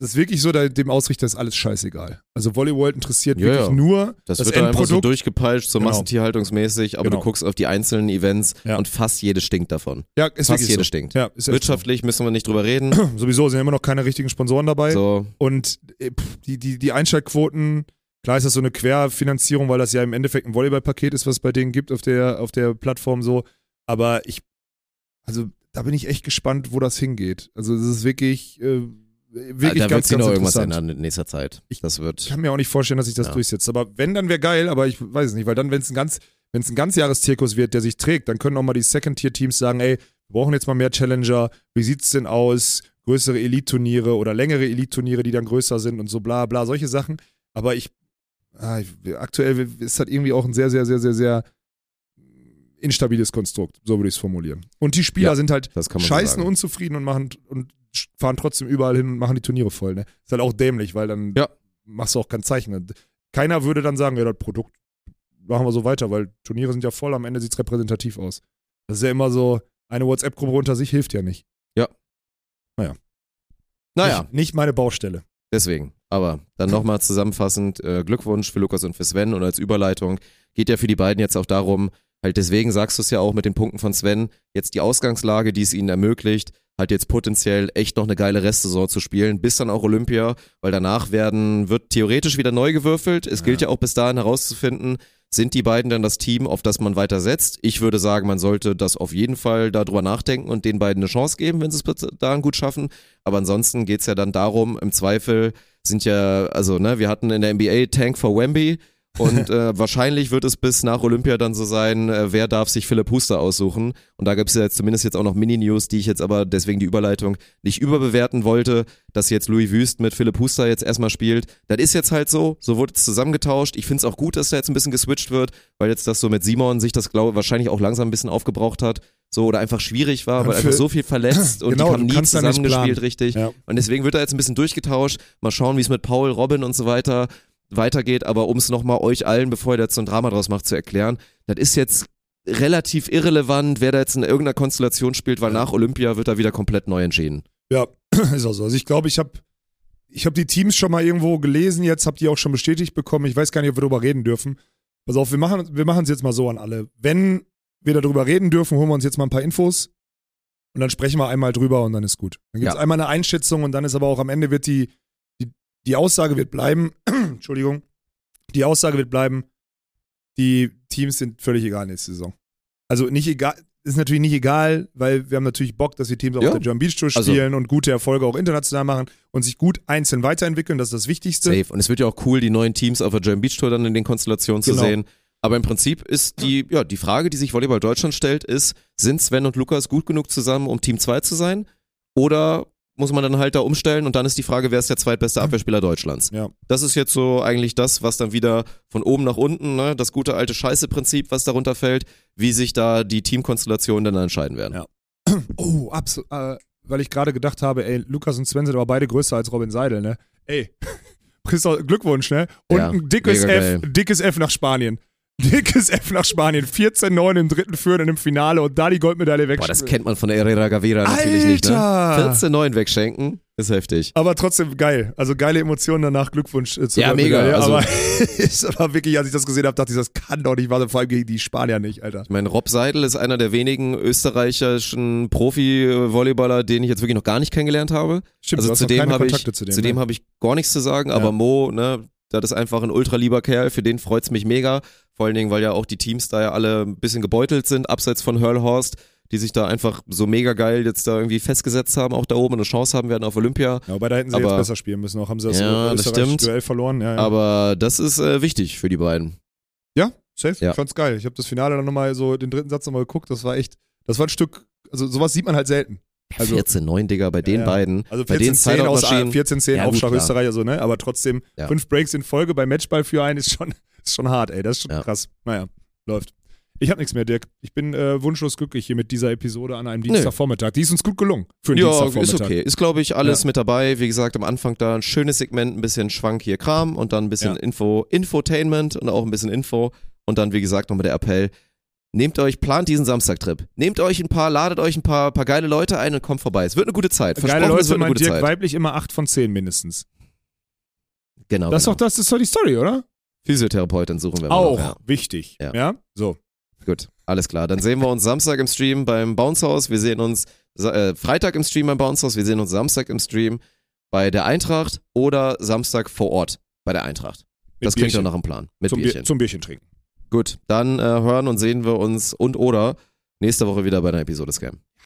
B: das ist wirklich so, da- dem Ausrichter ist alles scheißegal. Also Volleyball interessiert
A: Ja,
B: wirklich
A: ja.
B: nur
A: Das,
B: das,
A: wird dann einfach so durchgepeitscht, so
B: Genau.
A: massentierhaltungsmäßig, aber
B: Genau.
A: du guckst auf die einzelnen Events
B: Ja.
A: und fast jede stinkt davon.
B: ja, ist
A: Fast jede
B: so.
A: stinkt.
B: Ja, ist echt
A: Wirtschaftlich müssen wir nicht drüber reden.
B: so. Sowieso sind immer noch keine richtigen Sponsoren dabei.
A: So,
B: Und äh, die, die, die Einschaltquoten, klar ist das so eine Querfinanzierung, weil das ja im Endeffekt ein Volleyballpaket ist, was es bei denen gibt auf der, auf der Plattform so. Aber ich, also da bin ich echt gespannt, wo das hingeht. Also es ist wirklich, äh, wirklich
A: da
B: ganz, ganz
A: noch irgendwas ändern in nächster Zeit.
B: Ich-
A: das
B: Ich
A: wird.
B: kann mir auch nicht vorstellen, dass sich das
A: Ja.
B: durchsetzt. Aber wenn, dann wäre geil, aber ich weiß es nicht, weil dann, wenn es ein ganz, wenn es ein Ganzjahreszirkus wird, der sich trägt, dann können auch mal die Second-Tier-Teams sagen, ey, wir brauchen jetzt mal mehr Challenger, wie sieht's denn aus? Größere Elite-Turniere oder längere Elite-Turniere, die dann größer sind und so bla bla, solche Sachen. Aber ich, ah, ich aktuell ist halt irgendwie auch ein sehr, sehr, sehr, sehr, sehr instabiles Konstrukt, so würde ich es formulieren. Und die Spieler
A: Ja,
B: sind halt scheißen
A: sagen.
B: unzufrieden und machen und fahren trotzdem überall hin und machen die Turniere voll. Ne? Ist halt auch dämlich, weil dann
A: Ja.
B: machst du auch kein Zeichen. Keiner würde dann sagen, ja, das Produkt machen wir so weiter, weil Turniere sind ja voll, am Ende sieht es repräsentativ aus. Das ist ja immer so, eine WhatsApp-Gruppe unter sich hilft ja nicht.
A: Naja,
B: Nicht, nicht meine Baustelle.
A: deswegen. Aber dann nochmal zusammenfassend, äh, Glückwunsch für Lukas und für Sven und als Überleitung geht ja für die beiden jetzt auch darum, halt deswegen sagst du es ja auch mit den Punkten von Sven, jetzt die Ausgangslage, die es ihnen ermöglicht, halt jetzt potenziell echt noch eine geile Restsaison zu spielen, bis dann auch Olympia, weil danach werden, wird theoretisch wieder neu gewürfelt. Es gilt ja auch bis dahin herauszufinden, sind die beiden dann das Team, auf das man weiter setzt? Ich würde sagen, man sollte das auf jeden Fall darüber nachdenken und den beiden eine Chance geben, wenn sie es bis dahin gut schaffen. Aber ansonsten geht's ja dann darum, im Zweifel sind ja, also ne, wir hatten in der NBA Tank for Wemby und äh, wahrscheinlich wird es bis nach Olympia dann so sein, äh, wer darf sich Philipp Huster aussuchen. Und da gibt es ja jetzt zumindest jetzt auch noch Mini-News, die ich jetzt aber deswegen die Überleitung nicht überbewerten wollte, dass jetzt Louis Wüst mit Philipp Huster jetzt erstmal spielt. Das ist jetzt halt so, so wurde es zusammengetauscht. Ich finde es auch gut, dass da jetzt ein bisschen geswitcht wird, weil jetzt das so mit Simon sich das glaube wahrscheinlich auch langsam ein bisschen aufgebraucht hat. So oder einfach schwierig war, weil einfach so viel verletzt und
B: Genau,
A: die haben nie zusammengespielt richtig.
B: Ja.
A: Und deswegen wird da jetzt ein bisschen durchgetauscht. Mal schauen, wie es mit Paul, Robin und so weiter weitergeht. Aber um es nochmal euch allen, bevor ihr jetzt so ein Drama draus macht, zu erklären, das ist jetzt relativ irrelevant, wer da jetzt in irgendeiner Konstellation spielt, weil nach Olympia wird da wieder komplett neu entschieden.
B: Ja, ist auch so. Also ich glaube, ich habe ich hab die Teams schon mal irgendwo gelesen, jetzt habt ihr auch schon bestätigt bekommen. Ich weiß gar nicht, ob wir darüber reden dürfen. Pass auf, wir machen wir es jetzt mal so an alle. Wenn wir darüber reden dürfen, holen wir uns jetzt mal ein paar Infos und dann sprechen wir einmal drüber und dann ist gut. Dann gibt es
A: Ja.
B: einmal eine Einschätzung und dann ist aber auch am Ende wird die, die, Aussage wird bleiben, Entschuldigung, die Aussage wird bleiben, die Teams sind völlig egal nächste Saison. Also nicht egal, ist natürlich nicht egal, weil wir haben natürlich Bock, dass die Teams auch
A: Ja.
B: auf der German Beach Tour
A: Also-
B: spielen und gute Erfolge auch international machen und sich gut einzeln weiterentwickeln, das ist das Wichtigste.
A: Safe. Und es wird ja auch cool, die neuen Teams auf der German Beach Tour dann in den Konstellationen zu
B: Genau.
A: sehen. Aber im Prinzip ist die, ja, die Frage, die sich Volleyball Deutschland stellt, ist, sind Sven und Lukas gut genug zusammen, um Team 2 zu sein? Oder muss man dann halt da umstellen und dann ist die Frage, wer ist der zweitbeste Abwehrspieler Deutschlands?
B: Ja.
A: Das ist jetzt so eigentlich das, was dann wieder von oben nach unten, ne, das gute alte Scheiße-Prinzip, was darunter fällt, wie sich da die Teamkonstellationen dann entscheiden werden.
B: Ja. Oh, absolut. Äh, weil ich gerade gedacht habe, ey, Lukas und Sven sind aber beide größer als Robin Seidel, ne? Ey, Christoph, Glückwunsch, ne? Und
A: Ja,
B: ein dickes F,
A: geil.
B: dickes F nach Spanien. Dickes F nach Spanien. 14-9 im dritten Führen und im Finale und da die Goldmedaille weg.
A: Boah, das kennt man von der Herrera Gavira natürlich nicht, ne?
B: Alter!
A: 14-9 wegschenken, ist heftig.
B: Aber trotzdem geil. Also geile Emotionen danach. Glückwunsch äh, zur
A: Ja, mega, also-
B: aber ist aber wirklich, als ich das gesehen habe, dachte ich, das kann doch nicht wahr sein. Vor allem gegen die Spanier nicht, Alter.
A: Ich meine, Rob Seidel ist einer der wenigen österreichischen Profi-Volleyballer, den ich jetzt wirklich noch gar nicht kennengelernt habe.
B: Stimmt,
A: also zu dem
B: keine
A: habe ich,
B: Kontakte zu dem.
A: zu dem
B: ne?
A: habe ich gar nichts zu sagen,
B: Ja.
A: aber Mo, ne, das ist einfach ein ultra lieber Kerl, für den freut's mich mega. Vor allen Dingen, weil ja auch die Teams da ja alle ein bisschen gebeutelt sind, abseits von Hurlhorst, die sich da einfach so mega geil jetzt da irgendwie festgesetzt haben, auch da oben eine Chance haben werden auf Olympia.
B: Ja, aber da hätten sie
A: Aber-
B: jetzt besser spielen müssen. Auch haben sie das
A: Ja, das stimmt.
B: Duell verloren. Ja, ja.
A: Aber das ist äh, wichtig für die beiden.
B: Ja, safe.
A: Ja.
B: Ich fand's geil. Ich habe das Finale dann nochmal so, den dritten Satz nochmal geguckt. Das war echt, das war ein Stück, also sowas sieht man halt selten. Also,
A: 14-9, Digga, bei den
B: Ja.
A: beiden.
B: also
A: bei den
B: 14-10 aus
A: Zeitmaschinen.
B: 14-10
A: Ja, gut,
B: Aufschlag
A: klar.
B: Österreich, also, ne? Aber trotzdem,
A: Ja.
B: fünf Breaks in Folge bei Matchball für einen ist schon, ist schon hart, ey. Das ist schon
A: Ja.
B: krass. Naja, läuft. Ich habe nichts mehr, Dirk. Ich bin äh, wunschlos glücklich hier mit dieser Episode an einem Dienstagvormittag. Die ist uns gut gelungen für einen
A: Ja,
B: Dienstagvormittag.
A: ist okay. Ist, glaube ich, alles
B: Ja.
A: mit dabei. Wie gesagt, am Anfang da ein schönes Segment, ein bisschen Schwank hier Kram und dann ein bisschen. Info, Infotainment und auch ein bisschen Info. Und dann, wie gesagt, nochmal der Appell. Nehmt euch, plant diesen Samstagtrip. Nehmt euch ein paar, ladet euch ein paar, paar geile Leute ein und kommt vorbei. Es wird eine gute Zeit.
B: Geile
A: Versprochen, es
B: Leute,
A: wird eine gute
B: Dirk
A: Zeit.
B: weiblich immer 8 von 10 mindestens.
A: Genau.
B: Das ist
A: genau.
B: doch das, ist doch die Story, oder?
A: Physiotherapeutin suchen wir mal
B: Auch
A: noch, ja.
B: wichtig.
A: Ja.
B: ja? So.
A: Gut, alles klar. Dann sehen wir uns Samstag im Stream beim Bounce House. Wir sehen uns äh, Freitag im Stream beim Bounce House. Wir sehen uns Samstag im Stream bei der Eintracht oder Samstag vor Ort bei der Eintracht.
B: Mit
A: das klingt doch
B: Bierchen.
A: nach einem Plan. Mit
B: zum,
A: Bierchen.
B: Bier, zum Bierchen trinken.
A: Gut, dann äh, hören und sehen wir uns und oder nächste Woche wieder bei einer Episode Scam.